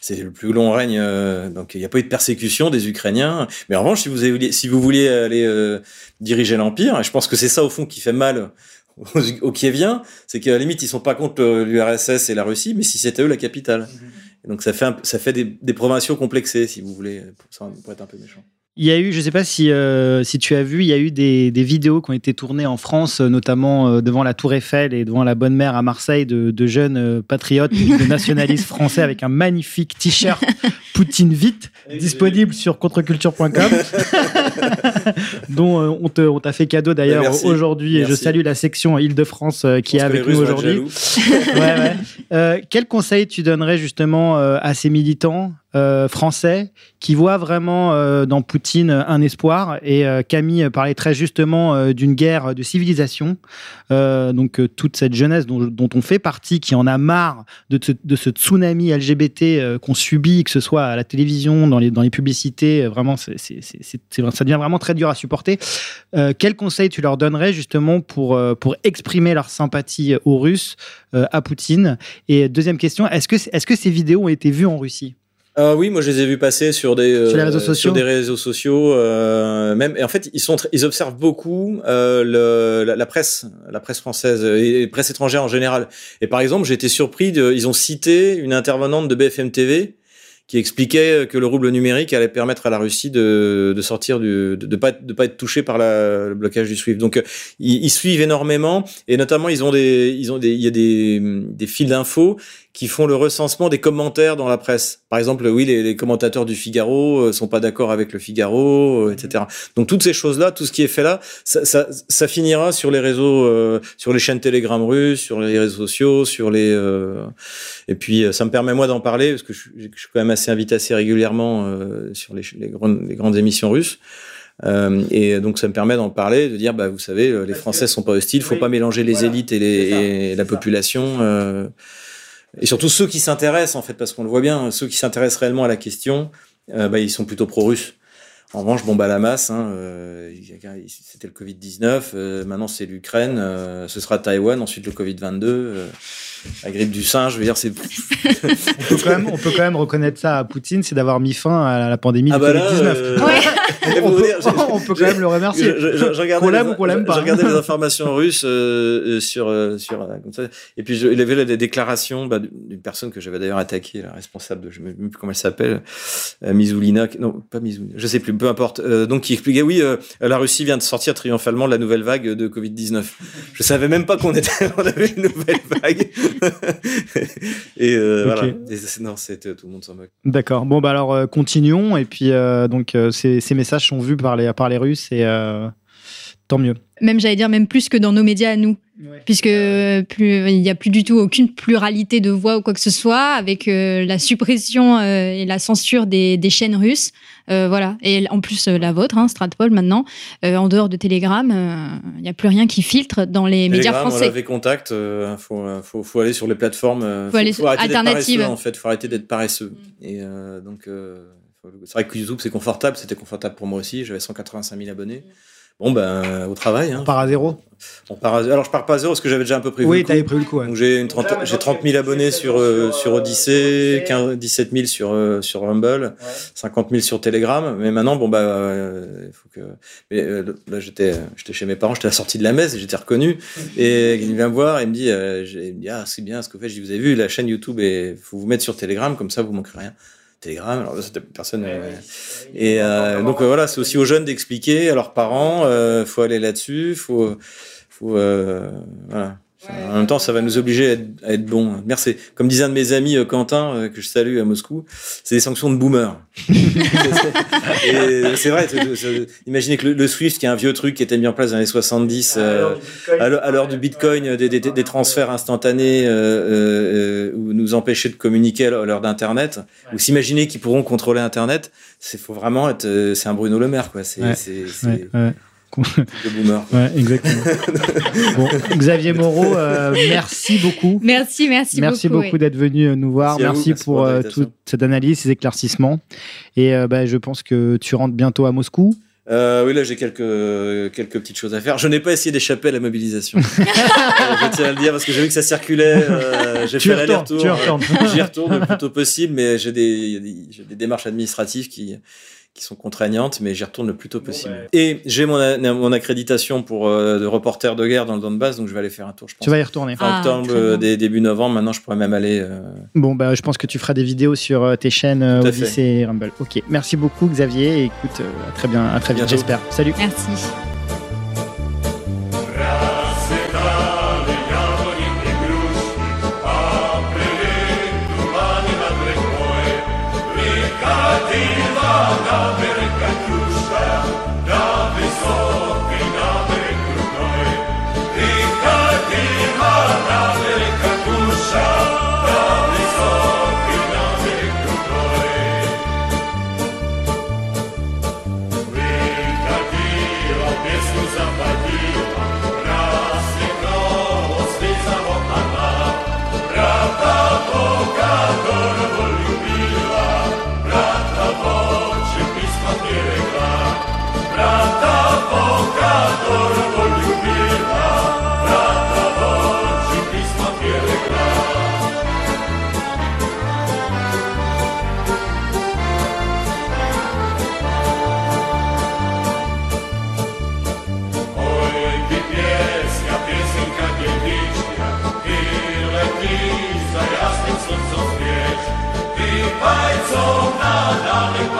C'est le plus long règne, euh, donc il n'y a pas eu de persécution des Ukrainiens. Mais en revanche, si vous, avez, si vous vouliez aller euh, diriger l'empire, et je pense que c'est ça au fond qui fait mal aux, aux Kieviens, c'est qu'à la limite ils sont pas contre l'URSS et la Russie, mais si c'était eux la capitale. Et donc ça fait un, ça fait des, des provinciaux complexés, si vous voulez, pour, pour être un peu méchant. Il y a eu, je ne sais pas si, euh, si tu as vu, il y a eu des, des, vidéos qui ont été tournées en France, notamment euh, devant la Tour Eiffel et devant la Bonne Mère à Marseille, de, de jeunes euh, patriotes, de nationalistes français avec un magnifique t-shirt Poutine vite, disponible sur contreculture.com. dont euh, on te- on t'a fait cadeau d'ailleurs aujourd'hui. Et je salue la section Île-de-France euh, qui est avec nous aujourd'hui. Ouais, ouais. Euh, quel conseil tu donnerais justement euh, à ces militants euh, français qui voient vraiment euh, dans Poutine un espoir Et euh, Camille parlait très justement d'une guerre de civilisation. Donc toute cette jeunesse dont, on fait partie, qui en a marre de, ce- de ce tsunami LGBT qu'on subit, que ce soit à la télévision, dans les, dans les publicités, vraiment, c'est, c'est- c'est- ça devient vraiment très dur à supporter. Quel conseil tu leur donnerais justement pour, pour exprimer leur sympathie aux Russes, à Poutine? Et deuxième question, est-ce que, est-ce que ces vidéos ont été vues en Russie? Ah oui, moi je les ai vus passer sur des euh, Sur les réseaux sociaux sur des réseaux sociaux, euh, même. Et en fait, ils sont, ils observent beaucoup euh, le, la, la presse, la presse française et la presse étrangère en général. Et par exemple, j'ai été surpris. De, ils ont cité une intervenante de BFM TV qui expliquait que le rouble numérique allait permettre à la Russie de, de sortir du, de, de pas être, de pas être touché par la, le blocage du SWIFT. Donc euh, ils, ils suivent énormément et notamment ils ont des, ils ont des, il y a des, des fils d'infos qui font le recensement des commentaires dans la presse. Par exemple, oui, les, les commentateurs du Figaro euh, sont pas d'accord avec le Figaro, euh, etc. Donc toutes ces choses-là, tout ce qui est fait là, ça, ça, ça finira sur les réseaux, euh, sur les chaînes Telegram russes, sur les réseaux sociaux, sur les. euh, et puis euh, ça me permet moi d'en parler parce que je, suis- je suis quand même assez invité assez régulièrement euh, sur les, les, grandes, les grandes émissions russes. Euh, et donc ça me permet d'en parler, de dire bah vous savez les Français sont pas hostiles, faut pas mélanger les élites et, les, et la population. euh, et surtout ceux qui s'intéressent, en fait, parce qu'on le voit bien, ceux qui s'intéressent réellement à la question, euh, bah, ils sont plutôt pro-russes. En revanche, bon, bah, la masse, hein, euh, c'était le Covid-19, euh, maintenant c'est l'Ukraine, euh, ce sera Taïwan, ensuite le Covid-22, euh, la grippe du singe, je veux dire, c'est... on peut, quand même, on peut quand même reconnaître ça à Poutine, c'est d'avoir mis fin à la pandémie Ah du bah là, Covid-19. euh, Ouais. on, peut, dire, je- on peut quand même le remercier. Je, je- Qu'on l'aime les- ou qu'on l'aime pas. je regardais les informations russes euh, euh, sur euh, sur comme ça. et puis il y avait des déclarations bah, d'une personne que j'avais d'ailleurs attaquée, la responsable de je ne sais plus comment elle s'appelle, euh, Mizoulina, non pas Mizoulina, je sais plus, peu importe. Euh, donc qui expliquait oui, la Russie vient de sortir triomphalement de la nouvelle vague de Covid 19. Je savais même pas qu'on était on avait une nouvelle vague. et voilà. Et non, c'était tout le monde s'en moque. D'accord. Bon, bah alors continuons. Et puis, donc, ces, ces messages sont vus par les, par les Russes et euh, tant mieux. Même, j'allais dire, même plus que dans nos médias à nous. Puisque euh, plus, il n'y a plus du tout aucune pluralité de voix ou quoi que ce soit, avec euh, la suppression euh, et la censure des, des chaînes russes. Euh, voilà. Et en plus, euh, la vôtre, hein, Stratpol, maintenant, euh, en dehors de Telegram, euh, il n'y a plus rien qui filtre dans les médias Telegram, On français. avait contact. euh, faut, faut, faut aller sur les plateformes. euh, Faut aller sur- arrêter d'être alternatives. En fait, faut arrêter d'être paresseux. Et euh, donc, euh, c'est vrai que YouTube c'est confortable. C'était confortable pour moi aussi. J'avais 185 000 abonnés. Bon ben au travail. Hein. On part à zéro. On part à- Alors je pars pas à zéro parce que j'avais déjà un peu prévu. Oui, le coup. t'avais prévu le coup. ouais. Donc j'ai une trente- j'ai 30 000 abonnés sur euh, sur Odyssey, 15 17 000 sur euh, sur Rumble, 50 000 sur Telegram. Mais maintenant bon bah euh, faut que mais, euh, là j'étais j'étais chez mes parents, j'étais à la sortie de la messe, et j'étais reconnu et il vient me voir et il me dit euh, il me dit ah c'est bien ce que vous faites. Je dis vous avez vu la chaîne YouTube et faut vous mettre sur Telegram comme ça vous manquerez rien. Telegram, alors là, c'était personne. euh, et euh, donc euh, voilà, c'est aussi aux jeunes d'expliquer à leurs parents, euh, faut aller là-dessus, faut, faut, euh, En même temps, ça va nous obliger à être, à être bons. Merci. Comme disait un de mes amis, euh, Quentin, euh, que je salue à Moscou, c'est des sanctions de boomer. Et c'est vrai. Imaginez que le, le Swift, qui est un vieux truc qui était mis en place dans les 70, euh, à l'heure- du Bitcoin, des, des- des transferts instantanés euh, euh, ou nous empêcher de communiquer à l'heure d'Internet, ou s'imaginer qu'ils pourront contrôler Internet, c'est faut vraiment être, euh, c'est un Bruno Le Maire, quoi. C'est Ouais. Ouais, exactement. bon, Xavier Moreau, euh, merci beaucoup. Merci, merci, Merci beaucoup. beaucoup oui. d'être venu euh, nous voir. Merci pour pour euh, toute cette analyse, ces éclaircissements. Et euh, bah, je pense que tu rentres bientôt à Moscou. Euh, oui, là, j'ai quelques, quelques petites choses à faire. Je n'ai pas essayé d'échapper à la mobilisation. Euh, je tiens à le dire parce que j'ai vu que ça circulait. euh, j'ai fait l'aller-retour. J'y retourne le plus tôt possible, mais des, des, j'ai des démarches administratives qui, qui sont contraignantes, mais j'y retourne le plus tôt possible. Et j'ai mon, mon accréditation pour euh, de reporter de guerre dans le Donbass, donc je vais aller faire un tour, je pense. Tu vas y retourner. Fin Ah, octobre, euh, début novembre, maintenant je pourrais même aller. euh, Bon, bah, je pense que tu feras des vidéos sur euh, tes chaînes euh, Odyssey et Rumble. Ok, merci beaucoup Xavier. Et écoute, euh, à très bien, à très vite, Bientôt. j'espère. Salut. Merci.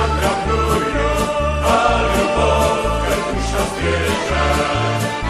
Siadra próju, a lubowka dusza zwierza.